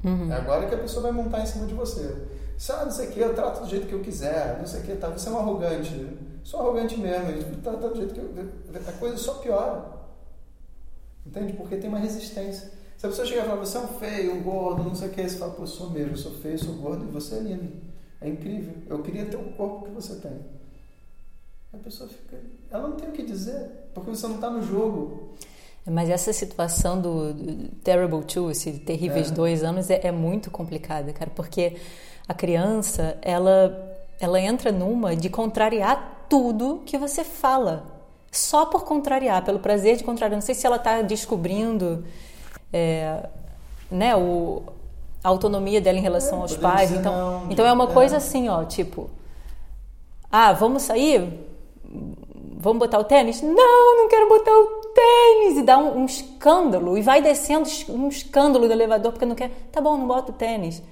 Uhum. É agora que a pessoa vai montar em cima de você. Se, ah, não sei o que, eu trato do jeito que eu quiser, não sei o que, tá, você é um arrogante. Sou arrogante mesmo, eu trato do jeito que eu. A coisa só piora. Entende? Porque tem uma resistência. Se a pessoa chegar e falar, você é um feio, um gordo, não sei o que, você fala, pô, eu sou mesmo, eu sou feio, sou gordo e você é lindo. É incrível. Eu queria ter o corpo que você tem. A pessoa fica. Ela não tem o que dizer, porque você não está no jogo. Mas essa situação do, do Terrible Two, esse terríveis É. dois anos, é, é muito complicada, cara, porque a criança, ela, ela entra numa de contrariar tudo que você fala. Só por contrariar, pelo prazer de contrariar. Não sei se ela está descobrindo é, né, o, a autonomia dela em relação É, aos pais. Então, não, então é uma é. coisa assim, ó, tipo, ah, vamos sair? Vamos botar o tênis? Não, não quero botar o tênis. E dá um, um escândalo. E vai descendo es- um escândalo do elevador porque não quer. Tá bom, não bota o tênis.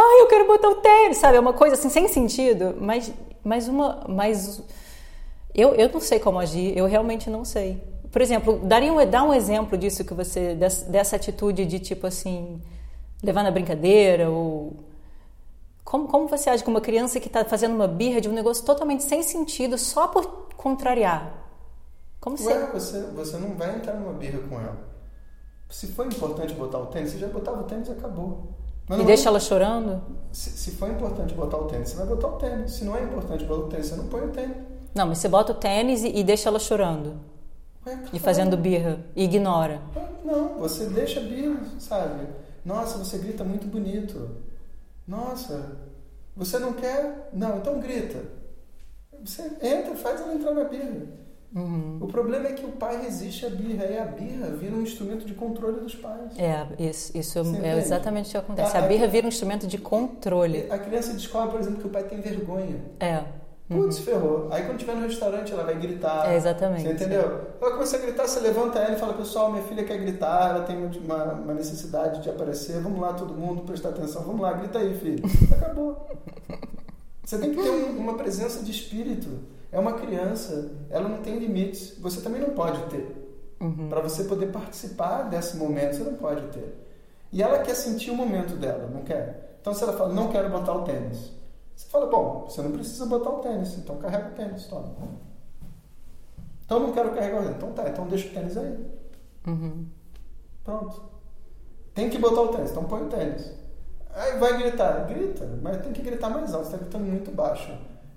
Ah, eu quero botar o tênis, sabe? É uma coisa assim, sem sentido. Mas, mas uma. Mas eu, eu não sei como agir, eu realmente não sei. Por exemplo, daria um, dá um exemplo disso que você. dessa, dessa atitude de tipo assim. levar na brincadeira ou. Como, como você age com uma criança que está fazendo uma birra de um negócio totalmente sem sentido só por contrariar? Como. Ué, você, você não vai entrar numa birra com ela. Se for importante botar o tênis, você já botava o tênis e acabou. Mas E deixa vai- ela chorando? se, se for importante botar o tênis, você vai botar o tênis. Se não é importante botar o tênis, você não põe o tênis. Não, mas você bota o tênis e, e deixa ela chorando. Ué, E fazendo birra. E ignora. Não, você deixa birra, sabe? Nossa, você grita muito bonito. Nossa, você não quer? Não, então grita. Você entra, faz ela entrar na birra. Uhum. O problema é que o pai resiste à birra e a birra vira um instrumento de controle dos pais. É, isso, isso Você é entende? exatamente o que acontece. A- A a- birra vira um instrumento de controle. A criança descobre, por exemplo, que o pai tem vergonha. É. Putz, uhum. ferrou. Aí quando estiver no restaurante, ela vai gritar. É, exatamente. Você entendeu? Ela começa a gritar, você levanta ela e fala, pessoal, minha filha quer gritar, ela tem uma, uma necessidade de aparecer, vamos lá todo mundo prestar atenção, vamos lá, grita aí, filho. Acabou. Você tem que ter um, uma presença de espírito. É uma criança, ela não tem limites. Você também não pode ter. Uhum. Para você poder participar desse momento, você não pode ter. E ela quer sentir o momento dela, não quer? Então, se ela fala, não quero botar o tênis, você fala, bom, você não precisa botar o tênis, então carrega o tênis, toma. Então, não quero carregar o tênis. Então, tá, então deixa o tênis aí. Uhum. Pronto. Tem que botar o tênis, então põe o tênis. Aí vai gritar, grita, mas tem que gritar mais alto, você está gritando muito baixo.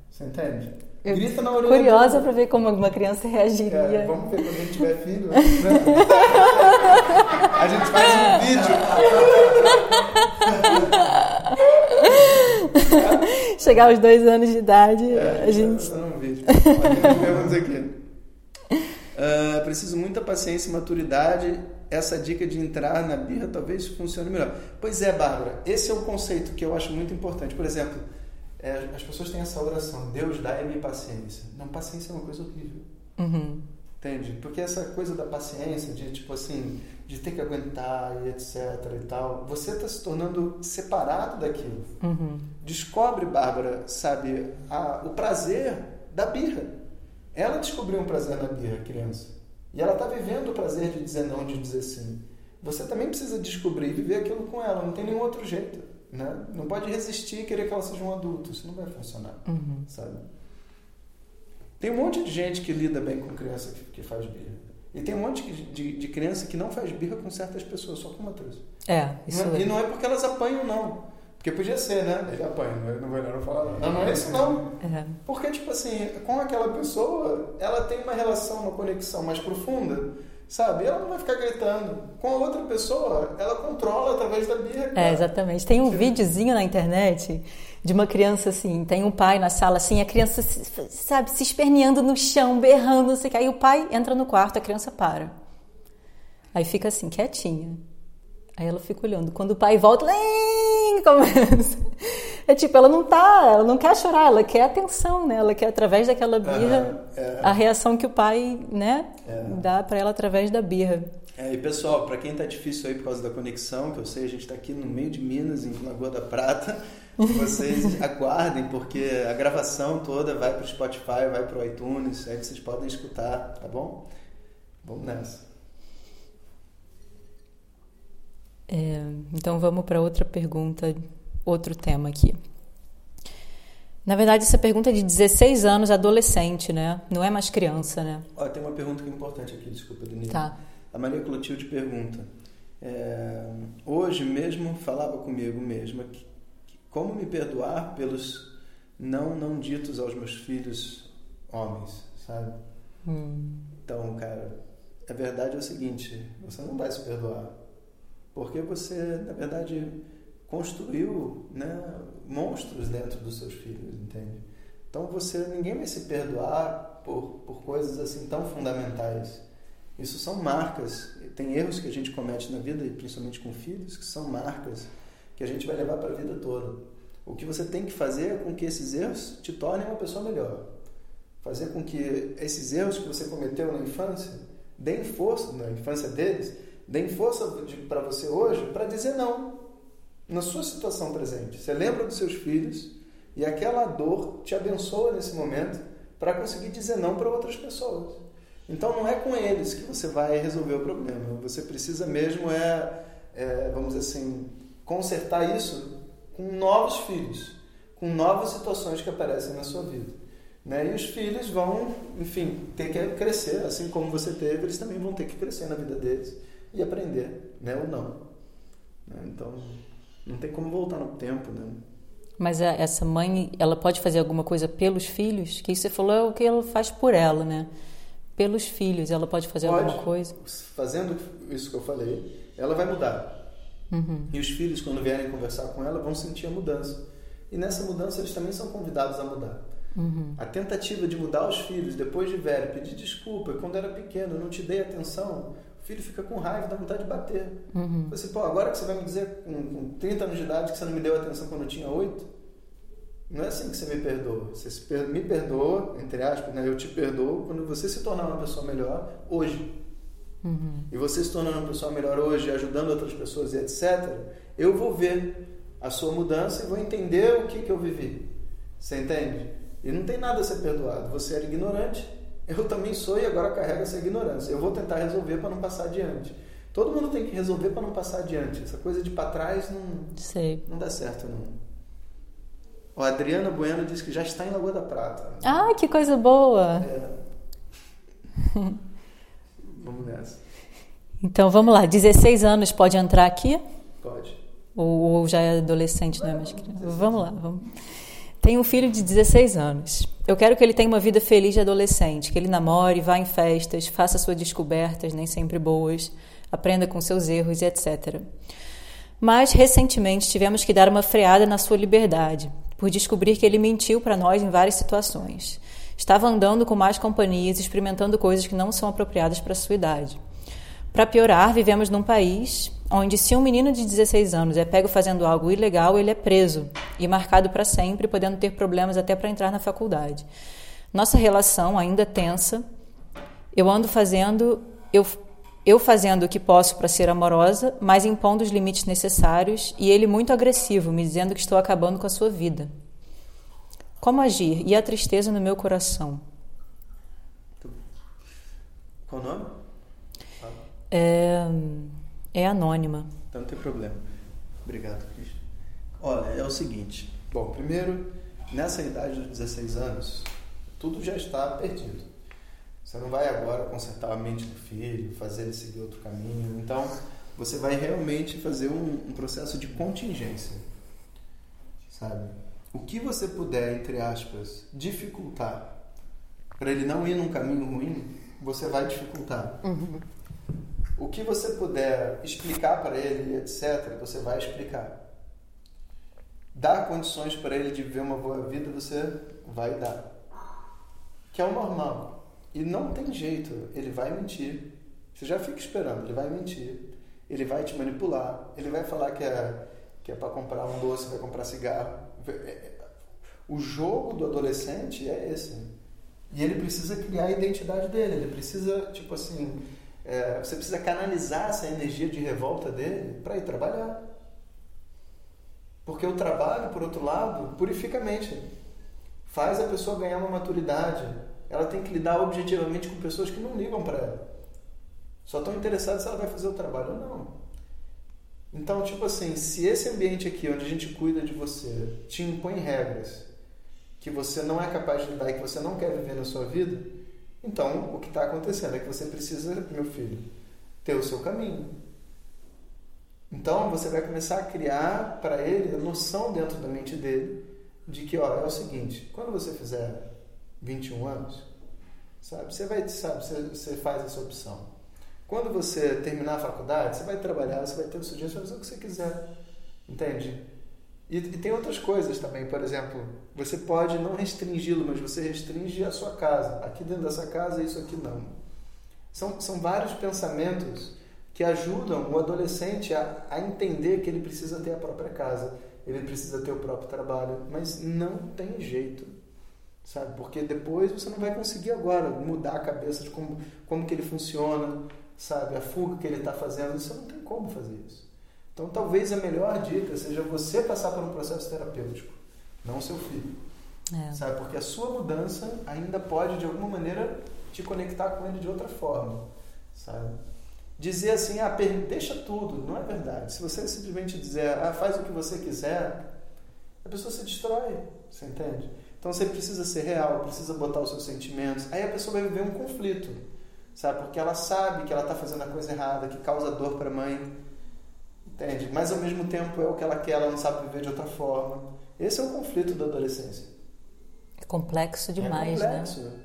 Você entende? Eu Grita na orelha. Curiosa para ver como alguma criança reagiria. É, vamos ver quando a gente tiver filho. Né? a gente faz um vídeo. Chegar aos dois anos de idade, é, a gente. Um vídeo. Vamos aqui. Uh, preciso muita paciência e maturidade. Essa dica de entrar na birra talvez funcione melhor. Pois é, Bárbara, esse é um conceito que eu acho muito importante. Por exemplo, é, as pessoas têm essa oração, Deus dá-me paciência. Não, paciência é uma coisa horrível. Uhum. Entende? Porque essa coisa da paciência, de tipo assim, de ter que aguentar e etc e tal, você está se tornando separado daquilo. Uhum. Descobre, Bárbara, sabe, a, o prazer da birra. Ela descobriu um prazer na birra, criança. E ela está vivendo o prazer de dizer não, de dizer sim. Você também precisa descobrir e viver aquilo com ela, não tem nenhum outro jeito. Né? Não pode resistir e querer que ela seja um adulto, isso não vai funcionar, uhum. sabe? Tem um monte de gente que lida bem com criança que, que faz birra. E tem um monte de, de, de, criança que não faz birra com certas pessoas, só com uma coisa. É, isso não, é. E não é porque elas apanham, não. Porque podia ser, né? Ele apanha, não vai não falar nada. Não, não é isso não. É. Porque, tipo assim, com aquela pessoa, ela tem uma relação, uma conexão mais profunda sabe? Ela não vai ficar gritando. Com a outra pessoa, ela controla através da birra. É, exatamente. Tem um Sim. videozinho na internet de uma criança assim, tem um pai na sala assim, a criança, sabe, se esperneando no chão, berrando, não sei o que. Aí o pai entra no quarto, a criança para. Aí fica assim, quietinha. Aí ela fica olhando. Quando o pai volta, começa. É tipo, ela não tá, ela não quer chorar, ela quer atenção, né? Ela quer através daquela birra é. a reação que o pai, né, é. dá para ela através da birra. É, e pessoal, para quem tá difícil aí por causa da conexão, que eu sei, a gente tá aqui no meio de Minas, em Lagoa da Prata, vocês aguardem, porque a gravação toda vai pro Spotify, vai pro iTunes, aí vocês podem escutar, tá bom? Vamos nessa. É, então vamos para outra pergunta outro tema aqui. Na verdade, essa pergunta é de 16 anos, adolescente, né? Não é mais criança, né? Ó, tem uma pergunta que é importante aqui, desculpa, Denise. Tá. A Maria Clotilde pergunta: é, Hoje mesmo falava comigo mesma que, como me perdoar pelos não não ditos aos meus filhos homens, sabe? Hum. Então, cara, a verdade é o seguinte: você não vai se perdoar. Porque você, na verdade, construiu né, monstros dentro dos seus filhos, entende? Então você ninguém vai se perdoar por, por coisas assim tão fundamentais. Isso são marcas. Tem erros que a gente comete na vida, principalmente com filhos, que são marcas que a gente vai levar para a vida toda. O que você tem que fazer é com que esses erros te tornem uma pessoa melhor. Fazer com que esses erros que você cometeu na infância deem força, na infância deles, deem força para você hoje para dizer não na sua situação presente. Você lembra dos seus filhos e aquela dor te abençoa nesse momento para conseguir dizer não para outras pessoas. Então não é com eles que você vai resolver o problema. Você precisa mesmo é, é vamos dizer assim, consertar isso com novos filhos, com novas situações que aparecem na sua vida. Né? E os filhos vão, enfim, ter que crescer, assim como você teve, eles também vão ter que crescer na vida deles e aprender, né? Ou não. Né? Então não tem como voltar no tempo, né? Mas essa mãe, ela pode fazer alguma coisa pelos filhos? Que você falou é o que ela faz por ela, né? Pelos filhos, ela pode fazer pode. alguma coisa? Fazendo isso que eu falei, ela vai mudar. Uhum. E os filhos, quando vierem conversar com ela, vão sentir a mudança. E nessa mudança, eles também são convidados a mudar. Uhum. A tentativa de mudar os filhos depois de velho, pedir desculpa, quando era pequeno, não te dei atenção, o filho fica com raiva, dá vontade de bater. Uhum. Você, pô, agora que você vai me dizer com, com 30 anos de idade que você não me deu atenção quando eu tinha 8, Não é assim que você me perdoa. Você per me perdoa, entre aspas, né? eu te perdoo quando você se tornar uma pessoa melhor hoje. Uhum. E você se tornando uma pessoa melhor hoje, ajudando outras pessoas e etc., eu vou ver a sua mudança e vou entender o que, que eu vivi. Você entende? E não tem nada a ser perdoado. Você era ignorante, eu também sou e agora carrega essa ignorância. Eu vou tentar resolver para não passar adiante. Todo mundo tem que resolver para não passar adiante. Essa coisa de para trás não, Sei. não dá certo, não. O Adriana Bueno disse que já está em Lagoa da Prata. Ah, que coisa boa! É. vamos nessa. Então vamos lá. 16 anos pode entrar aqui? Pode. Ou, ou já é adolescente, não é mais criança? Vamos lá, vamos. Tenho um filho de 16 anos. Eu quero que ele tenha uma vida feliz de adolescente, que ele namore, vá em festas, faça suas descobertas, nem sempre boas, aprenda com seus erros e etc. Mas, recentemente, tivemos que dar uma freada na sua liberdade, por descobrir que ele mentiu para nós em várias situações. Estava andando com mais companhias, experimentando coisas que não são apropriadas para sua idade. Para piorar, vivemos num país onde, se um menino de 16 anos é pego fazendo algo ilegal, ele é preso e marcado para sempre, podendo ter problemas até para entrar na faculdade. Nossa relação ainda tensa. Eu ando fazendo, eu eu fazendo o que posso para ser amorosa, mas impondo os limites necessários, e ele muito agressivo, me dizendo que estou acabando com a sua vida. Como agir? E a tristeza no meu coração. Qual o nome? É, é anônima. Então não tem problema. Obrigado, Cristian. Olha, é o seguinte. Bom, primeiro, nessa idade dos 16 anos, tudo já está perdido. Você não vai agora consertar a mente do filho, fazer ele seguir outro caminho. Então, você vai realmente fazer um, um processo de contingência. Sabe? O que você puder, entre aspas, dificultar para ele não ir num caminho ruim, você vai dificultar. Uhum. O que você puder explicar para ele, etc., você vai explicar. Dar condições para ele de viver uma boa vida, você vai dar. Que é o normal. E não tem jeito, ele vai mentir. Você já fica esperando, ele vai mentir. Ele vai te manipular, ele vai falar que é, que é para comprar um doce, vai comprar cigarro. O jogo do adolescente é esse. E ele precisa criar a identidade dele, ele precisa, tipo assim, é, você precisa canalizar essa energia de revolta dele para ir trabalhar. Porque o trabalho, por outro lado, purifica a mente. Faz a pessoa ganhar uma maturidade, ela tem que lidar objetivamente com pessoas que não ligam para ela. Só estão interessadas se ela vai fazer o trabalho ou não. Então, tipo assim, se esse ambiente aqui, onde a gente cuida de você, te impõe regras que você não é capaz de lidar e que você não quer viver na sua vida, então o que está acontecendo é que você precisa, meu filho, ter o seu caminho. Então você vai começar a criar para ele a noção dentro da mente dele de que, ó, é o seguinte, quando você fizer 21 anos, sabe? Você vai, sabe, você, você faz essa opção. Quando você terminar a faculdade, você vai trabalhar, você vai ter o seu dinheiro, você vai fazer o que você quiser. Entende? E, e tem outras coisas também, por exemplo, você pode não restringi-lo, mas você restringe a sua casa. Aqui dentro dessa casa, isso aqui não. São, são vários pensamentos que ajudam o adolescente a, a entender que ele precisa ter a própria casa, ele precisa ter o próprio trabalho, mas não tem jeito sabe? Porque depois você não vai conseguir agora mudar a cabeça de como, como que ele funciona, sabe? A fuga que ele está fazendo, você não tem como fazer isso. Então, talvez a melhor dica seja você passar por um processo terapêutico, não seu filho. É. Sabe? Porque a sua mudança ainda pode, de alguma maneira, te conectar com ele de outra forma, sabe? Dizer assim, ah, deixa tudo, não é verdade. Se você simplesmente dizer, ah, faz o que você quiser, a pessoa se destrói, você entende? Então você precisa ser real, precisa botar os seus sentimentos. Aí a pessoa vai viver um conflito, sabe? Porque ela sabe que ela está fazendo a coisa errada, que causa dor para a mãe, entende? Mas ao mesmo tempo é o que ela quer, ela não sabe viver de outra forma. Esse é o conflito da adolescência. É complexo demais, é complexo. né?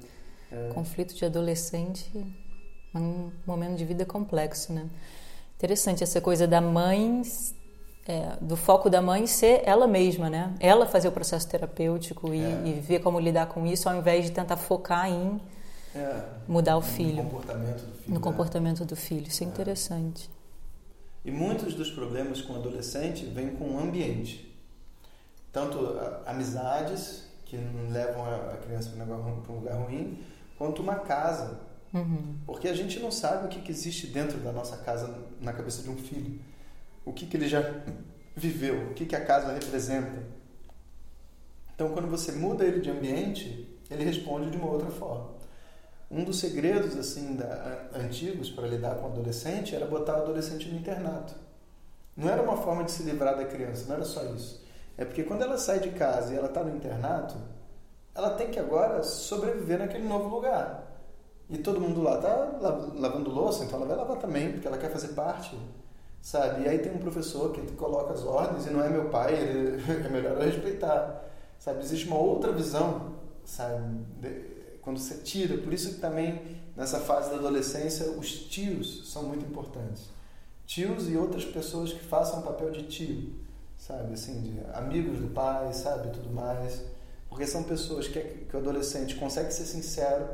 É. Conflito de adolescente é um momento de vida complexo, né? Interessante essa coisa da mãe é, do foco da mãe ser ela mesma, né? Ela fazer o processo terapêutico e, é. e ver como lidar com isso, ao invés de tentar focar em é. mudar o filho. No comportamento do filho. No né? comportamento do filho. Isso é, é, interessante. E muitos dos problemas com o adolescente vêm com o ambiente. tanto amizades que levam a criança para um lugar ruim, quanto uma casa. Uhum. Porque a gente não sabe o que, que existe dentro da nossa casa, na cabeça de um filho. O que, que ele já viveu, o que, que a casa representa. Então, quando você muda ele de ambiente, ele responde de uma outra forma. Um dos segredos assim da, antigos para lidar com o adolescente era botar o adolescente no internato. Não era uma forma de se livrar da criança, não era só isso. É porque quando ela sai de casa e ela está no internato, ela tem que agora sobreviver naquele novo lugar. E todo mundo lá está lavando louça, então ela vai lavar também, porque ela quer fazer parte, sabe? E aí tem um professor que coloca as ordens e não é meu pai, ele, é melhor respeitar, sabe? Existe uma outra visão, sabe? De, quando você tira, por isso que também nessa fase da adolescência os tios são muito importantes. Tios e outras pessoas que façam papel de tio, sabe? Assim, de amigos do pai, sabe? Tudo mais. Porque são pessoas que, que o adolescente consegue ser sincero,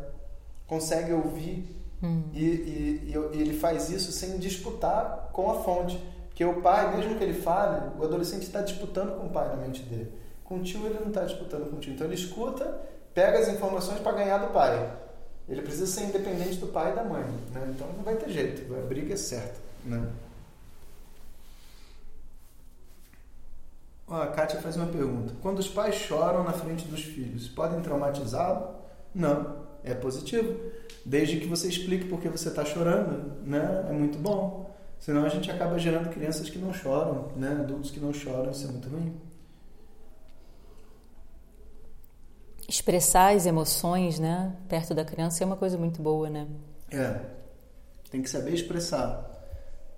consegue ouvir hum. e, e, e, ele faz isso sem disputar com a fonte. Porque o pai, mesmo que ele fale, o adolescente está disputando com o pai na mente dele. Com o tio ele não está disputando com o tio. Então ele escuta, pega as informações para ganhar do pai. Ele precisa ser independente do pai e da mãe. Né? Então não vai ter jeito, a briga é certa. Né? a Kátia faz uma pergunta. Quando os pais choram na frente dos filhos, podem traumatizá-lo? Não, é positivo. Desde que você explique por que você está chorando, né? É muito bom. Senão a gente acaba gerando crianças que não choram, né? Adultos que não choram, isso é muito ruim. Expressar as emoções, né? Perto da criança é uma coisa muito boa, né? É. Tem que saber expressar.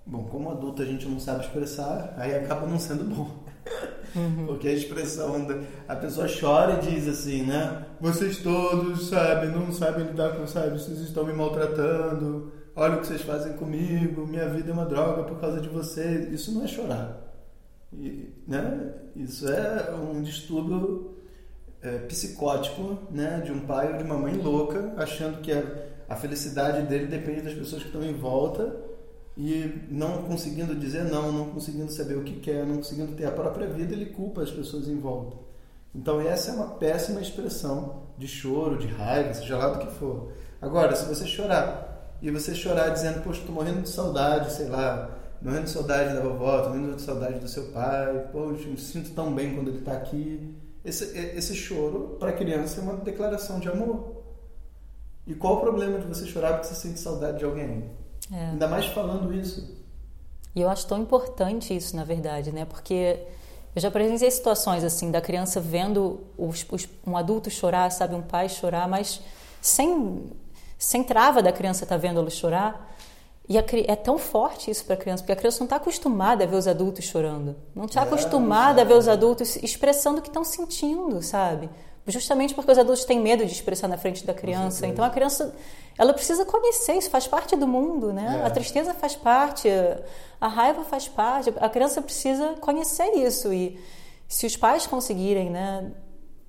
Bom, como adulto a gente não sabe expressar, aí acaba não sendo bom. Uhum. Porque a expressão da a pessoa chora e diz assim, né? Vocês todos, sabe, não sabem lidar com, sabe, vocês estão me maltratando. Olha o que vocês fazem comigo. Minha vida é uma droga por causa de vocês. Isso não é chorar, e, né? Isso é um distúrbio é, psicótico, né? De um pai ou de uma mãe louca, achando que a, a felicidade dele depende das pessoas que estão em volta e não conseguindo dizer não, não conseguindo saber o que quer, não conseguindo ter a própria vida, ele culpa as pessoas em volta. Então essa é uma péssima expressão de choro, de raiva, seja lá do que for. Agora, se você chorar e você chorar dizendo, poxa, estou morrendo de saudade, sei lá, morrendo de saudade da vovó, estou morrendo de saudade do seu pai, poxa, me sinto tão bem quando ele está aqui. Esse, esse choro, para a criança, é uma declaração de amor. E qual o problema de você chorar porque você sente saudade de alguém? É. Ainda mais falando isso. E eu acho tão importante isso, na verdade, né? Porque eu já presenciei situações assim da criança vendo os, os, um adulto chorar, sabe, um pai chorar, mas sem sem trava da criança estar tá vendo ele chorar. E a, é tão forte isso para a criança, porque a criança não está acostumada a ver os adultos chorando, não está é, acostumada a ver os adultos expressando o que estão sentindo, sabe? justamente porque os adultos têm medo de expressar na frente da criança. Então a criança, ela precisa conhecer isso, faz parte do mundo, né? É. A tristeza faz parte, a raiva faz parte. A criança precisa conhecer isso e se os pais conseguirem, né,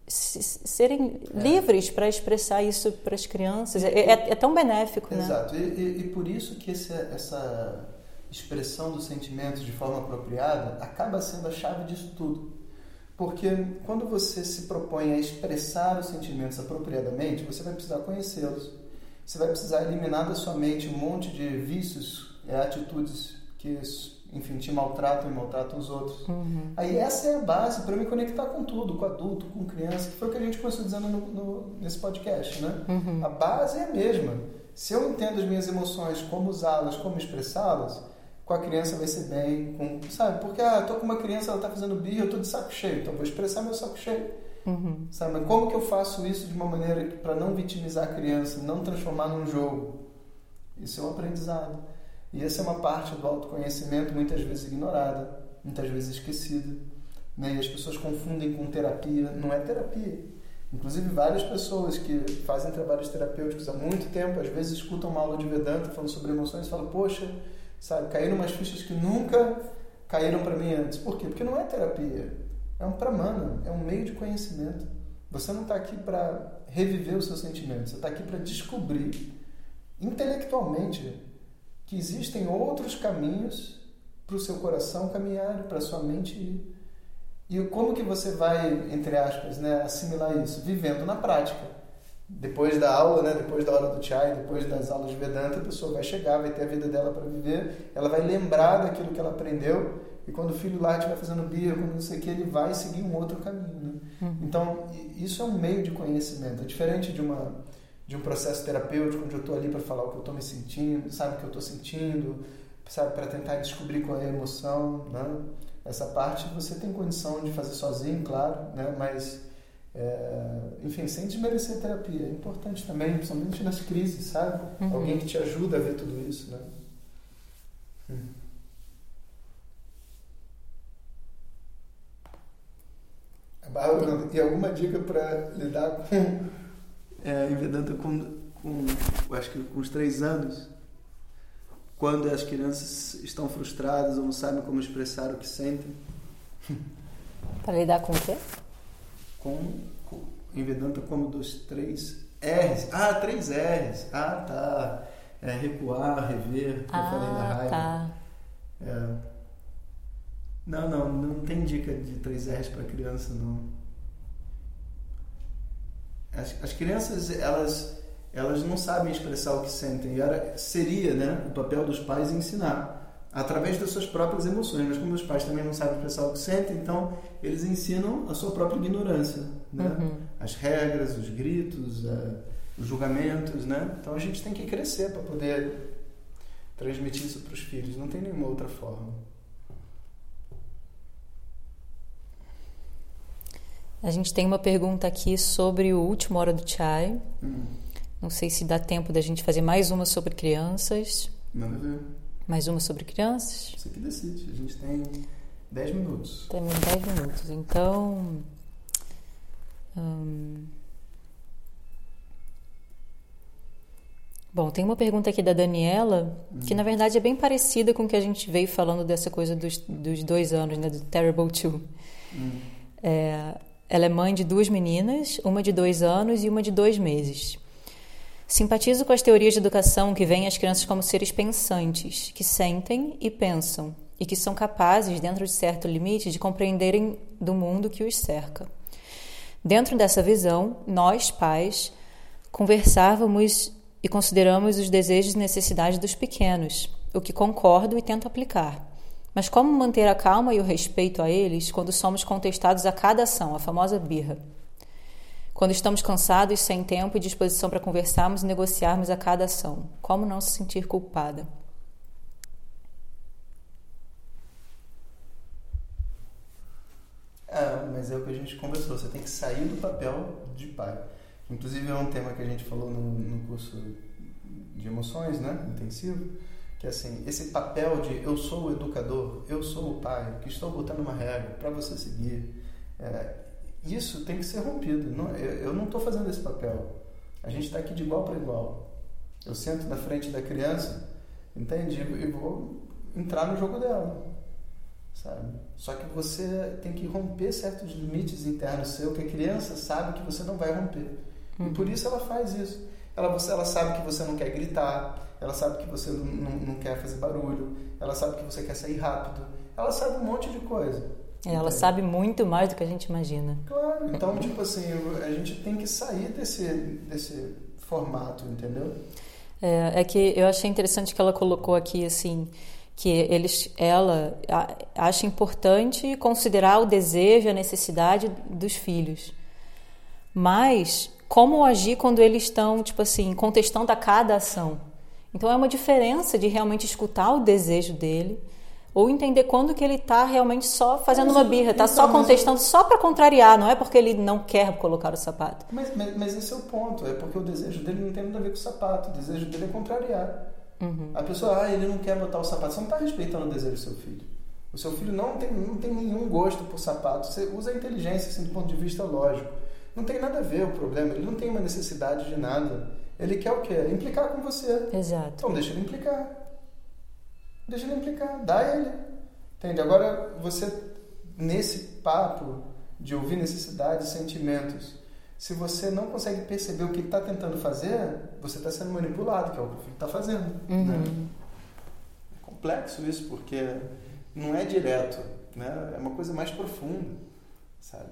serem é. livres para expressar isso para as crianças, é, é, é tão benéfico, Exato. né? Exato. E, e, por isso que esse, essa expressão dos sentimentos de forma apropriada acaba sendo a chave disso tudo. Porque quando você se propõe a expressar os sentimentos apropriadamente, você vai precisar conhecê-los. Você vai precisar eliminar da sua mente um monte de vícios, é, atitudes que, enfim, te maltratam e maltratam os outros. Uhum. Aí essa é a base para me conectar com tudo, com adulto, com criança, que foi o que a gente começou dizendo no, no, nesse podcast, né? Uhum. A base é a mesma. Se eu entendo as minhas emoções, como usá-las, como expressá-las, com a criança vai ser bem, com, sabe? Porque, ah, tô com uma criança, ela tá fazendo birra, eu tô de saco cheio, então vou expressar meu saco cheio. Uhum. Sabe? Mas como que eu faço isso de uma maneira para não vitimizar a criança, não transformar num jogo? Isso é um aprendizado. E essa é uma parte do autoconhecimento muitas vezes ignorada, muitas vezes esquecida. Né? E as pessoas confundem com terapia. Não é terapia. Inclusive, várias pessoas que fazem trabalhos terapêuticos há muito tempo, às vezes escutam uma aula de Vedanta falando sobre emoções e falam: Poxa, sabe? Caíram umas fichas que nunca caíram para mim antes. Por quê? Porque não é terapia, é um pramana, é um meio de conhecimento. Você não está aqui para reviver os seus sentimentos, você está aqui para descobrir intelectualmente que existem outros caminhos para o seu coração caminhar, para a sua mente ir. E como que você vai, entre aspas, né, assimilar isso? Vivendo na prática. Depois da aula, né, depois da hora do chai, depois das aulas de Vedanta, a pessoa vai chegar, vai ter a vida dela para viver, ela vai lembrar daquilo que ela aprendeu, e quando o filho lá estiver fazendo birra, quando não sei o que, ele vai seguir um outro caminho. Né? Uhum. Então, isso é um meio de conhecimento. É diferente de, uma, de um processo terapêutico, onde eu estou ali para falar o que eu estou me sentindo, sabe o que eu estou sentindo, sabe, para tentar descobrir qual é a emoção. Né? Essa parte você tem condição de fazer sozinho, claro, né? mas, é, enfim, sem desmerecer a terapia. É importante também, principalmente nas crises, sabe? Uhum. Alguém que te ajuda a ver tudo isso. Né? Hum. E alguma dica para lidar com é, em Vedanta com, com, acho que com os três anos? quando as crianças estão frustradas ou não sabem como expressar o que sentem. Para lidar com o quê? Com, com em Vedanta como dos três R's. Ah, três R's. Ah, tá. É, recuar, rever, que ah, eu falei na raiva. Tá. É. Não, não, não tem dica de três R's para criança, não. As, as crianças, elas elas não sabem expressar o que sentem. E era, seria né, o papel dos pais ensinar, através das suas próprias emoções. Mas como os pais também não sabem expressar o que sentem, então eles ensinam a sua própria ignorância. Né? Uhum. As regras, os gritos, os julgamentos. Né? Então a gente tem que crescer para poder transmitir isso para os filhos. Não tem nenhuma outra forma. A gente tem uma pergunta aqui sobre o último hora do chai. Uhum. Não sei se dá tempo da gente fazer mais uma sobre crianças. Manda ver. Mais uma sobre crianças? Você que decide. A gente tem 10 minutos. Temos 10 minutos. Então. Hum... Bom, tem uma pergunta aqui da Daniela, que na verdade é bem parecida com o que a gente veio falando dessa coisa dos, dos dois anos, né, do Terrible Two. Hum. É, ela é mãe de duas meninas, uma de dois anos e uma de dois meses. Simpatizo com as teorias de educação que veem as crianças como seres pensantes, que sentem e pensam, e que são capazes, dentro de certo limite, de compreenderem do mundo que os cerca. Dentro dessa visão, nós, pais, conversávamos e consideramos os desejos e necessidades dos pequenos, o que concordo e tento aplicar. Mas como manter a calma e o respeito a eles quando somos contestados a cada ação, a famosa birra? Quando estamos cansados, sem tempo e disposição para conversarmos e negociarmos a cada ação, como não se sentir culpada? É, mas é o que a gente conversou. Você tem que sair do papel de pai. Inclusive é um tema que a gente falou no, no curso de emoções, né, intensivo, que assim, esse papel de eu sou o educador, eu sou o pai, que estou botando uma regra para você seguir. É, isso tem que ser rompido. Não, eu, eu não estou fazendo esse papel. A gente está aqui de igual para igual. Eu sento na frente da criança, entende? E vou entrar no jogo dela, sabe? Só que você tem que romper certos limites internos seu que a criança sabe que você não vai romper. Uhum. E por isso ela faz isso. Ela, você, ela sabe que você não quer gritar, ela sabe que você não, não, quer fazer barulho, ela sabe que você quer sair rápido, ela sabe um monte de coisa. Ela sabe muito mais do que a gente imagina. Claro, então, tipo assim, a gente tem que sair desse, desse formato, entendeu? É, é que eu achei interessante que ela colocou aqui, assim, que eles, ela acha importante considerar o desejo, a necessidade dos filhos. Mas como agir quando eles estão, tipo assim, contestando a cada ação? Então é uma diferença de realmente escutar o desejo dele ou entender quando que ele está realmente só fazendo uma birra, está só então, contestando só para contrariar, não é porque ele não quer colocar o sapato. Mas, mas, mas, esse é o ponto, é porque o desejo dele não tem nada a ver com o sapato, o desejo dele é contrariar. Uhum. A pessoa, ah, ele não quer botar o sapato, você não está respeitando o desejo do seu filho. O seu filho não tem, não tem nenhum gosto por sapato, você usa a inteligência assim, do ponto de vista lógico. Não tem nada a ver o problema, ele não tem uma necessidade de nada. Ele quer o quê? Implicar com você. Exato. Então deixa ele implicar. Deixa ele implicar, dá ele. Entende? Agora, você, nesse papo de ouvir necessidades, sentimentos, se você não consegue perceber o que está tentando fazer, você está sendo manipulado, que é o que o filho está fazendo. Uhum. Né? É complexo isso, porque não é direto, né? é uma coisa mais profunda. sabe?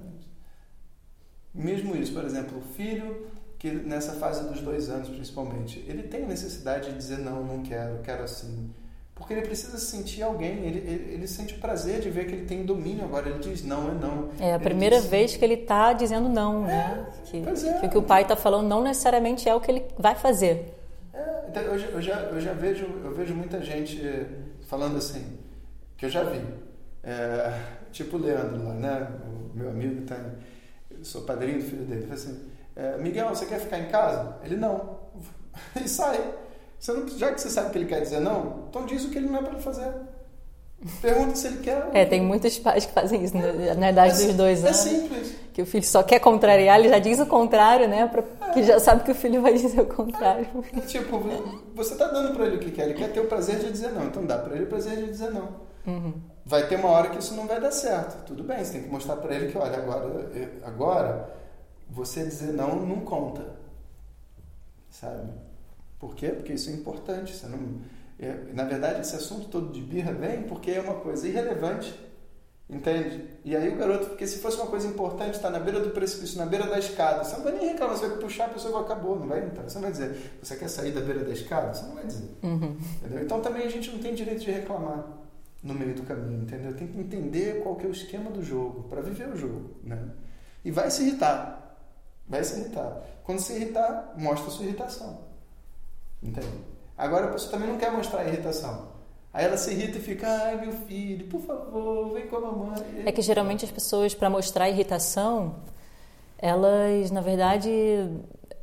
Mesmo isso, por exemplo, o filho que nessa fase dos dois anos principalmente, ele tem necessidade de dizer não, não quero, quero assim. Porque ele precisa sentir alguém, ele, ele, ele sente o prazer de ver que ele tem domínio agora, ele diz não, é não. É a primeira diz, vez que ele está dizendo não, é, né? Que, é. que o que o pai está falando não necessariamente é o que ele vai fazer. É, então eu, eu, já, eu já vejo, eu vejo muita gente falando assim, que eu já vi, é, tipo o Leandro lá, né? O meu amigo tá, eu sou padrinho do filho dele, ele assim, é, Miguel, você quer ficar em casa? Ele não. E sai. Não, já que você sabe que ele quer dizer não, então diz o que ele não é para fazer. Pergunta se ele quer. É, tem muitos pais que fazem isso, né? na idade é, dos dois é anos. É simples. Que o filho só quer contrariar, ele já diz o contrário, né? Pra, é. Que já sabe que o filho vai dizer o contrário. É, tipo, você tá dando para ele o que quer, ele quer ter o prazer de dizer não, então dá para ele o prazer de dizer não. Uhum. Vai ter uma hora que isso não vai dar certo. Tudo bem, você tem que mostrar para ele que, olha, agora, agora você dizer não não conta. Sabe? Por quê? Porque isso é importante. Você não, é, na verdade, esse assunto todo de birra vem porque é uma coisa irrelevante. Entende? E aí o garoto, porque se fosse uma coisa importante, está na beira do precipício, na beira da escada, você não vai nem reclamar, você vai puxar a pessoa acabou, não vai entrar. Você não vai dizer, você quer sair da beira da escada? Você não vai dizer. Uhum. Então também a gente não tem direito de reclamar no meio do caminho, entendeu? Tem que entender qual que é o esquema do jogo, para viver o jogo, né? E vai se irritar. Vai se irritar. Quando se irritar, mostra sua irritação. Entende? Agora a pessoa também não quer mostrar a irritação. Aí ela se irrita e fica, ai meu filho, por favor, vem com a mamãe. É que geralmente as pessoas, para mostrar irritação, elas, na verdade,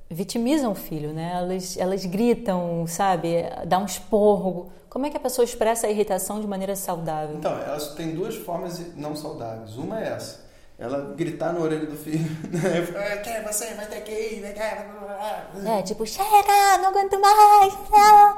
vitimizam o filho, né? Elas, elas gritam, sabe? Dá um esporro. Como é que a pessoa expressa a irritação de maneira saudável? Então, elas têm duas formas não saudáveis. Uma é essa ela gritar na orelha do filho. Né? Quer você vai ter que ir, né? É, tipo, chega, não aguento mais. Não.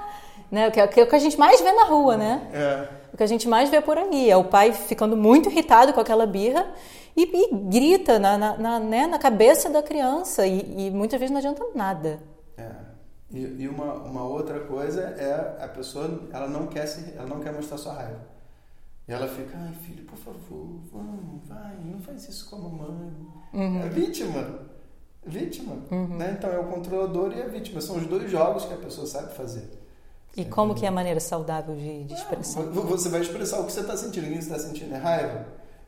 Né? O, que, é o que a gente mais vê na rua, né? É. O que a gente mais vê por aí. É o pai ficando muito irritado com aquela birra e, e grita na, na, na, né, na cabeça da criança. E, e, muitas vezes não adianta nada. É. E, e uma, uma outra coisa é a pessoa, ela não quer, se, ela não quer mostrar sua raiva. E ela fica, ai filho, por favor, vamos, vai, não faz isso com a mamãe. Uhum. É vítima. Vítima. Uhum. Né? Então é o controlador e a vítima. São os dois jogos que a pessoa sabe fazer. E como que é a maneira saudável de, de expressão? você vai expressar o que você está sentindo. O que você está sentindo é raiva.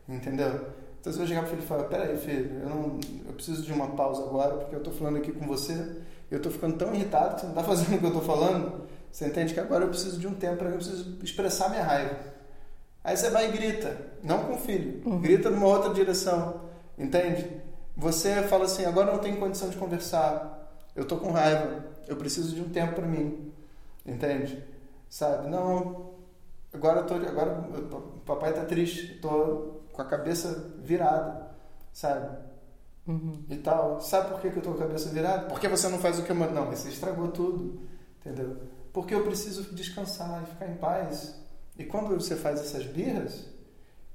Entendeu? Então você vai chegar para o filho e falar, peraí filho, eu, não, eu preciso de uma pausa agora porque eu estou falando aqui com você. Eu estou ficando tão irritado que você não está fazendo o que eu estou falando. Você entende que agora eu preciso de um tempo para eu preciso expressar minha raiva. Aí você vai e grita, não com o filho, uhum. grita numa outra direção, entende? Você fala assim: agora não tenho condição de conversar, eu estou com raiva, eu preciso de um tempo para mim, entende? Sabe? Não, agora eu tô, agora o papai está triste, estou com a cabeça virada, sabe? Uhum. E tal. Sabe por que, que eu estou com a cabeça virada? Porque você não faz o que eu mando. Não, você estragou tudo, entendeu? Porque eu preciso descansar e ficar em paz. E quando você faz essas birras,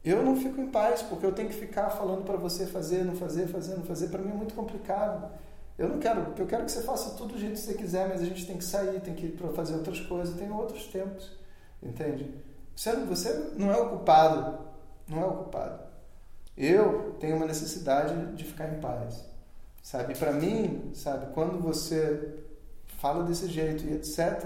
eu não fico em paz, porque eu tenho que ficar falando para você fazer, não fazer, fazer, não fazer. Para mim é muito complicado. Eu não quero, eu quero que você faça tudo do jeito que você quiser, mas a gente tem que sair, tem que ir para fazer outras coisas, tem outros tempos, entende? Você, você não é o culpado, não é o culpado. Eu tenho uma necessidade de ficar em paz, sabe? Para mim, sabe, quando você fala desse jeito e etc,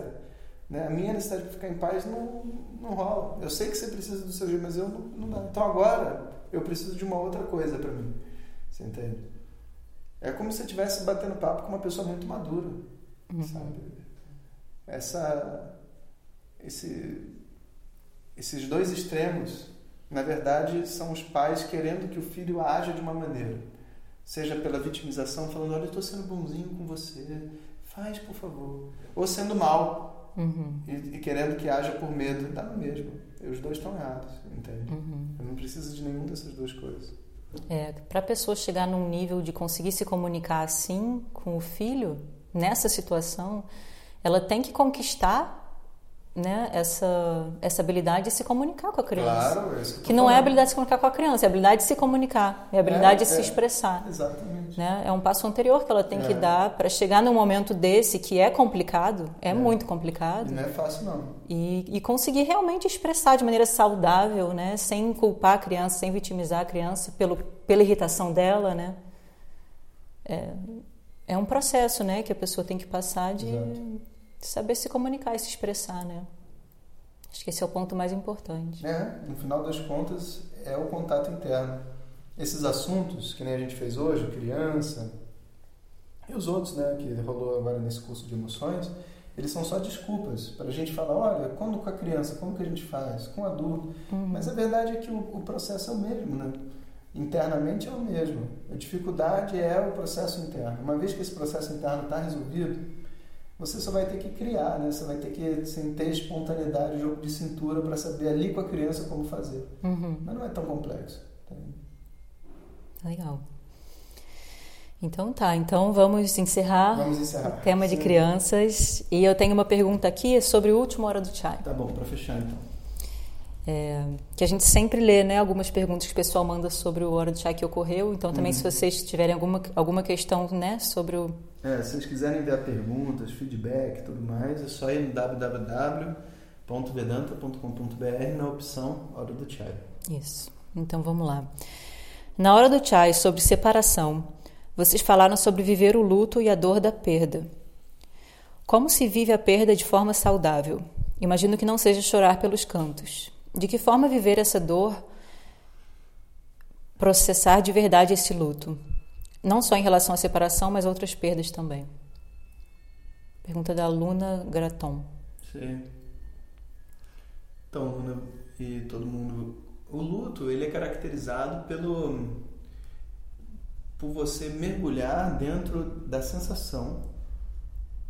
né? A minha necessidade de ficar em paz não, não rola. Eu sei que você precisa do seu jeito, mas eu não, não dá. Então agora eu preciso de uma outra coisa para mim. Você entende? É como se você estivesse batendo papo com uma pessoa muito madura, uhum. sabe? Essa, esse, esses dois extremos, na verdade, são os pais querendo que o filho haja de uma maneira. Seja pela vitimização, falando, olha, eu estou sendo bonzinho com você, faz, por favor. Ou sendo mal, Uhum. E, e, querendo que haja por medo, dá no mesmo. E os dois estão errados, entende? Uhum. Eu não preciso de nenhuma dessas duas coisas. É, para a pessoa chegar num nível de conseguir se comunicar assim com o filho, nessa situação, ela tem que conquistar né, essa, essa habilidade de se comunicar com a criança. Claro, é isso que, que não falando. é a habilidade de se comunicar com a criança, é a habilidade de se comunicar, é a habilidade é, de se é, expressar. Exatamente. Né? É um passo anterior que ela tem É. que dar para chegar num momento desse que é complicado, é, É. muito E complicado, não é fácil, não. e, e conseguir realmente expressar de maneira saudável, né? sem culpar a criança, sem vitimizar a criança pelo, pela irritação dela. Né? É, é um processo né, que a pessoa tem que passar de Exato. saber se comunicar e se expressar. Né? Acho que esse é o ponto mais importante. É, no final das contas, é o contato interno. Esses assuntos, que nem a gente fez hoje, criança, e os outros, né, que rolou agora nesse curso de emoções, eles são só desculpas para a gente falar, olha, quando com a criança, como que a gente faz? Com o adulto. Mas a verdade é que o, o processo é o mesmo, né? Internamente é o mesmo. A dificuldade é o processo interno. Uma vez que esse processo interno está resolvido, você só vai ter que criar, né? Você vai ter que assim, ter espontaneidade, jogo de cintura para saber ali com a criança como fazer. Uhum. Mas não é tão complexo. Legal. Então tá, então vamos encerrar Vamos encerrar. o tema de Sim. crianças. E eu tenho uma pergunta aqui sobre o último Hora do Chai. Tá bom, para fechar então. É, que a gente sempre lê, né? Algumas perguntas que o pessoal manda sobre o Hora do Chai que ocorreu. Então também Uhum. se vocês tiverem alguma, alguma questão, né? Sobre o... É, se vocês quiserem enviar perguntas, feedback tudo mais, é só ir no www.vedanta.com.br na opção Hora do Chai. Isso. Então vamos lá. Na Hora do Chai sobre separação, vocês falaram sobre viver o luto e a dor da perda. Como se vive a perda de forma saudável? Imagino que não seja chorar pelos cantos. De que forma viver essa dor, processar de verdade esse luto? Não só em relação à separação, mas outras perdas também. Pergunta da Luna Graton. Sim. Então, Luna e todo mundo, o luto ele é caracterizado pelo por você mergulhar dentro da sensação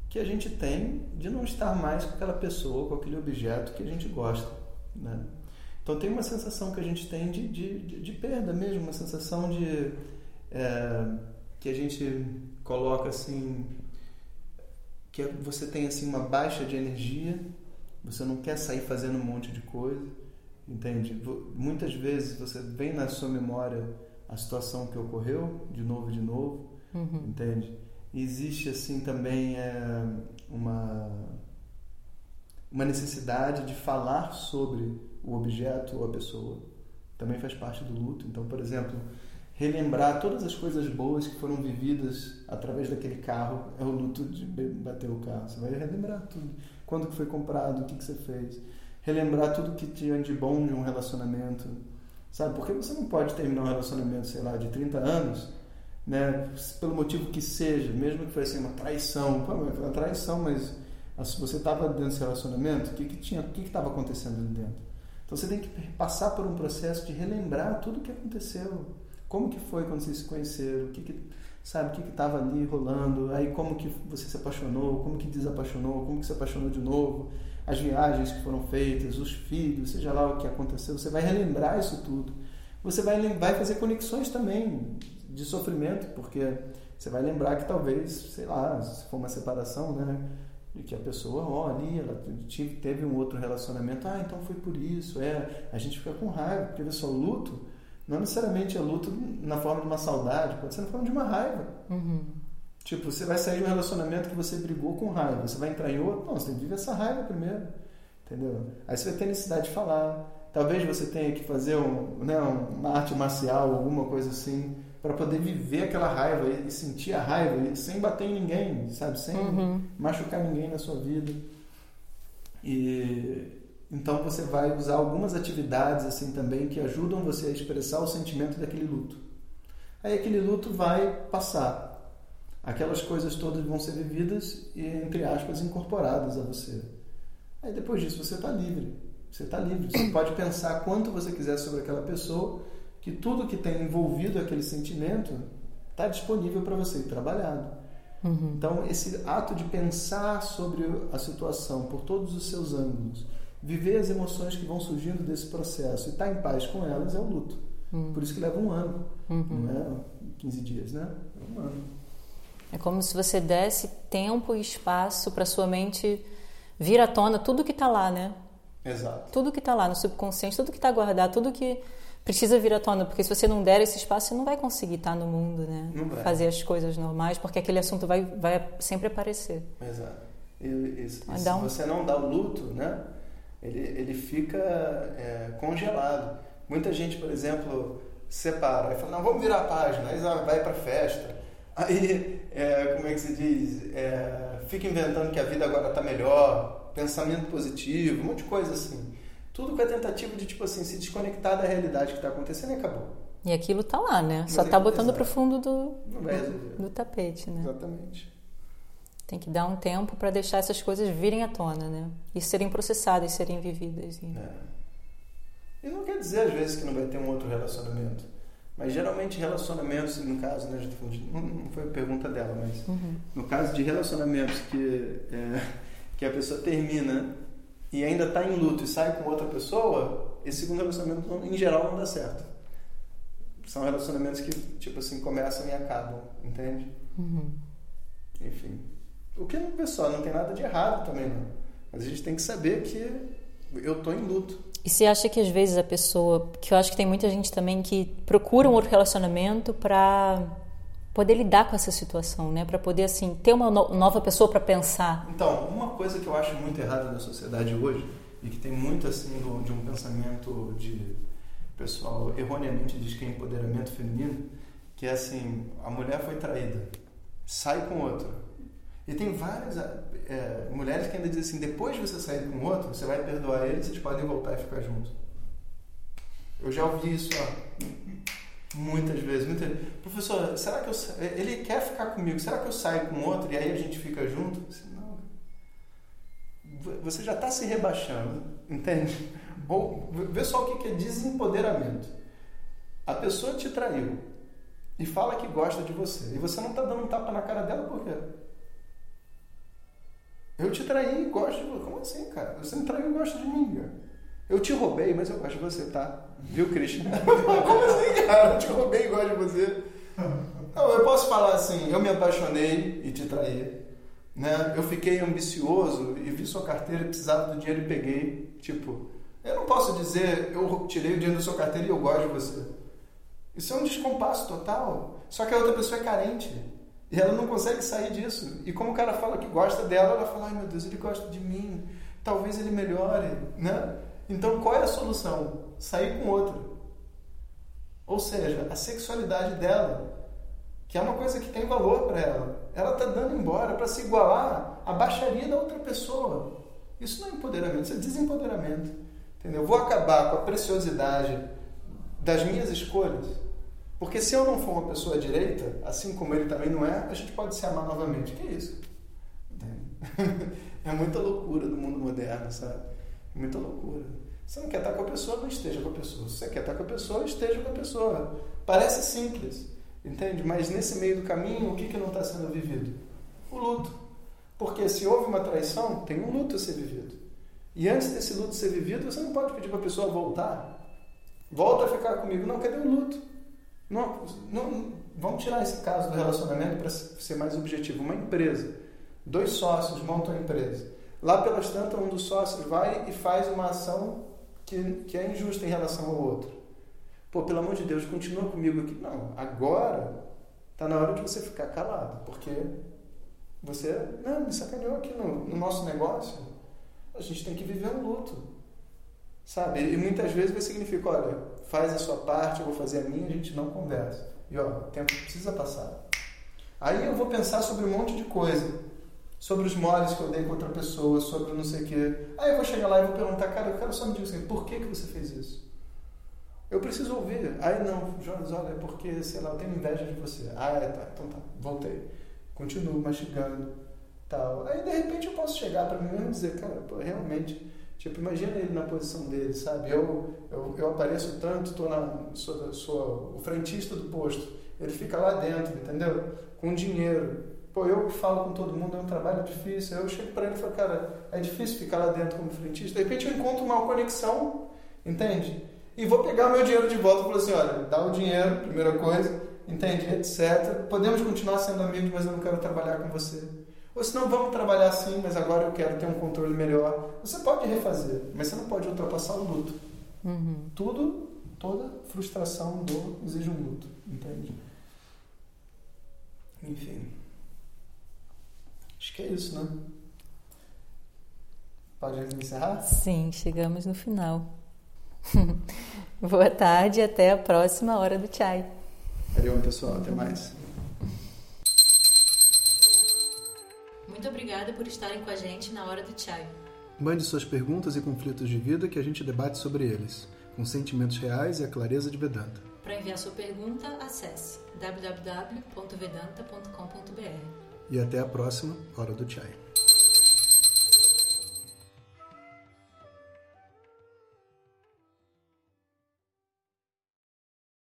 que a gente tem de não estar mais com aquela pessoa, com aquele objeto que a gente gosta, né? Então tem uma sensação que a gente tem de, de, de, perda mesmo, uma sensação de é, que a gente coloca assim que você tem assim uma baixa de energia, você não quer sair fazendo um monte de coisa, entende? Muitas vezes você vem na sua memória a situação que ocorreu de novo e de novo, Uhum. entende? E existe assim também é, uma uma necessidade de falar sobre o objeto ou a pessoa. Também faz parte do luto. Então, por exemplo, relembrar todas as coisas boas que foram vividas através daquele carro é o luto de bater o carro. Você vai relembrar tudo. Quando que foi comprado, o que, que você fez. Relembrar tudo que tinha de bom de um relacionamento. Sabe? Porque você não pode terminar um relacionamento, sei lá, de 30 anos, né? Pelo motivo que seja, mesmo que fosse assim, uma traição. Foi uma traição, mas ah, se você estava dentro desse relacionamento, o que que tinha, o que estava acontecendo ali dentro? Então você tem que passar por um processo de relembrar tudo o que aconteceu. Como que foi quando vocês se conheceram? O que, que sabe o que estava ali rolando? Aí como que você se apaixonou? Como que desapaixonou? Como que se apaixonou de novo? As viagens que foram feitas, os filhos, seja lá o que aconteceu. Você vai relembrar isso tudo. Você vai vai fazer conexões também de sofrimento, porque você vai lembrar que talvez, sei lá, se for uma separação, né? de que a pessoa, ó, ali, ela teve um outro relacionamento, ah, então foi por isso, é, a gente fica com raiva, porque olha só, luto não necessariamente é luto na forma de uma saudade, pode ser na forma de uma raiva. Uhum. Tipo, você vai sair de um relacionamento que você brigou com raiva, você vai entrar em outro, não, você tem que viver essa raiva primeiro, entendeu? Aí você vai ter necessidade de falar, talvez você tenha que fazer um, né, uma arte marcial, alguma coisa assim, para poder viver aquela raiva e sentir a raiva sem bater em ninguém, sabe? Sem Uhum. machucar ninguém na sua vida. E então você vai usar algumas atividades assim também que ajudam você a expressar o sentimento daquele luto. Aí aquele luto vai passar. Aquelas coisas todas vão ser vividas e entre aspas incorporadas a você. Aí depois disso você está livre. Você está livre. Você pode pensar quanto você quiser sobre aquela pessoa, que tudo que tem envolvido aquele sentimento está disponível para você e trabalhado. Uhum. Então, esse ato de pensar sobre a situação por todos os seus ângulos, viver as emoções que vão surgindo desse processo e estar em paz com elas é o luto. Por isso que leva um ano, Uhum. não é 15 dias, né? É um ano. É como se você desse tempo e espaço para sua mente vir à tona tudo que está lá, né? Exato. Tudo que está lá no subconsciente, tudo que está guardado, tudo que precisa vir à tona, porque se você não der esse espaço, você não vai conseguir estar no mundo, né? Não vai. Fazer as coisas normais, porque aquele assunto vai, vai sempre aparecer. Exato. E, e- e se um- você não dá o luto, né? Ele, ele fica é, congelado. Muita gente, por exemplo, separa e fala, não, vamos virar a página, aí vai pra festa. Aí, é, como é que se diz? É, fica inventando que a vida agora está melhor, pensamento positivo, um monte de coisa assim. Tudo com a tentativa de, tipo assim, se desconectar da realidade que está acontecendo e acabou. E aquilo tá lá, né? Mas Só tá botando exato. pro fundo do, resolver. do tapete, né? Exatamente. Tem que dar um tempo para deixar essas coisas virem à tona, né? E serem processadas, serem vividas. E... É. E não quer dizer, às vezes, que não vai ter um outro relacionamento. Mas geralmente relacionamentos, no caso, né, não, não foi a pergunta dela, mas Uhum. no caso de relacionamentos que, é, que a pessoa termina e ainda está em luto e sai com outra pessoa, esse segundo relacionamento, não- em geral, não dá certo. São relacionamentos que, tipo assim, começam e acabam, entende? Uhum. Enfim. O que, pessoal, não tem nada de errado também, não. Mas a gente tem que saber que eu tô em luto. E você acha que às vezes a pessoa, que eu acho que tem muita gente também que procura um outro relacionamento para poder lidar com essa situação, né? Para poder assim ter uma no- nova pessoa para pensar. Então, uma coisa que eu acho muito errada na sociedade hoje, e que tem muito assim do- de um pensamento de pessoal erroneamente diz que é empoderamento feminino, que é assim, a mulher foi traída, sai com outro. E tem várias é, mulheres que ainda dizem assim, depois de você sair com outro, você vai perdoar ele, vocês podem voltar e ficar juntos. Eu já ouvi isso ó, muitas vezes. Muitas... Professor, será que eu sa- ele quer ficar comigo? Será que eu saio com outro e aí a gente fica junto? Disse, Não. Você já está se rebaixando, entende? Ou vê só o que é desempoderamento. A pessoa te traiu e fala que gosta de você e você não está dando um tapa na cara dela por quê? Eu te traí e gosto de você. Como assim, cara? Você me traiu e gosta de mim, cara. Eu te roubei, mas eu gosto de você, tá? Viu, Christian? Como assim, cara? Eu te roubei e gosto de você. Não, eu posso falar assim, eu me apaixonei e te traí. Né? Eu fiquei ambicioso e vi sua carteira, precisava do dinheiro e peguei. Tipo, eu não posso dizer, eu tirei o dinheiro da sua carteira e eu gosto de você. Isso é um descompasso total. Só que a outra pessoa é carente. E ela não consegue sair disso. E como o cara fala que gosta dela, ela fala, ai meu Deus, ele gosta de mim. Talvez ele melhore, né? Então qual é a solução? Sair com outro. Ou seja, a sexualidade dela, que é uma coisa que tem valor para ela, ela está dando embora para se igualar à baixaria da outra pessoa. Isso não é empoderamento, isso é desempoderamento. Entendeu? Vou acabar com a preciosidade das minhas escolhas. Porque se eu não for uma pessoa direita, assim como ele também não é, a gente pode se amar novamente. Que isso? Entende? É muita loucura do mundo moderno, sabe? É muita loucura. Você não quer estar com a pessoa, não esteja com a pessoa. Se você quer estar com a pessoa, esteja com a pessoa. Parece simples, entende? Mas nesse meio do caminho, o que, que não está sendo vivido? O luto. Porque se houve uma traição, tem um luto a ser vivido. E antes desse luto ser vivido, você não pode pedir para a pessoa voltar. Volta a ficar comigo. Não, cadê o luto? Não, não, vamos tirar esse caso do relacionamento para ser mais objetivo. Uma empresa, dois sócios montam a empresa. Lá pelas tantas, um dos sócios vai e faz uma ação que, que é injusta em relação ao outro. Pô, pelo amor de Deus, continua comigo aqui. Não, agora está na hora de você ficar calado, porque você não, me sacaneou aqui no, no nosso negócio. A gente tem que viver um luto. Sabe? E muitas vezes vai significar, olha, faz a sua parte, eu vou fazer a minha, a gente não conversa. E ó, o tempo precisa passar. Aí eu vou pensar sobre um monte de coisa. Sobre os moles que eu dei com outra pessoa, sobre não sei o quê. Aí eu vou chegar lá e vou perguntar, cara, eu quero só me dizer assim, por que, que você fez isso? Eu preciso ouvir. Aí não, Jonas, olha, é porque, sei lá, eu tenho inveja de você. Ah, é, tá, então tá, voltei. Continuo mastigando, tal. Aí de repente eu posso chegar para mim e dizer, cara, pô, realmente, tipo, imagina ele na posição dele, sabe? Eu, eu, eu apareço tanto, tô na, sou, sou o frentista do posto. Ele fica lá dentro, entendeu? Com dinheiro. Pô, eu falo com todo mundo, é um trabalho difícil. Eu chego para ele e falo, cara, é difícil ficar lá dentro como frentista. De repente eu encontro uma conexão, entende? E vou pegar meu dinheiro de volta e falar assim, olha, dá o dinheiro, primeira coisa, entende? Etc. Podemos continuar sendo amigos, mas eu não quero trabalhar com você. Ou senão vamos trabalhar assim, mas agora eu quero ter um controle melhor. Você pode refazer, mas você não pode ultrapassar o luto. Uhum. Tudo toda frustração, dor, exige um luto, entende? Enfim. Acho que é isso, né? Pode encerrar? Sim, chegamos no final. Boa tarde e até a próxima hora do chai. Valeu, pessoal. Até mais. Muito obrigada por estarem com a gente na hora do chai. Mande suas perguntas e conflitos de vida que a gente debate sobre eles, com sentimentos reais e a clareza de Vedanta. Para enviar sua pergunta, acesse www.vedanta.com.br. E até a próxima Hora do Chai.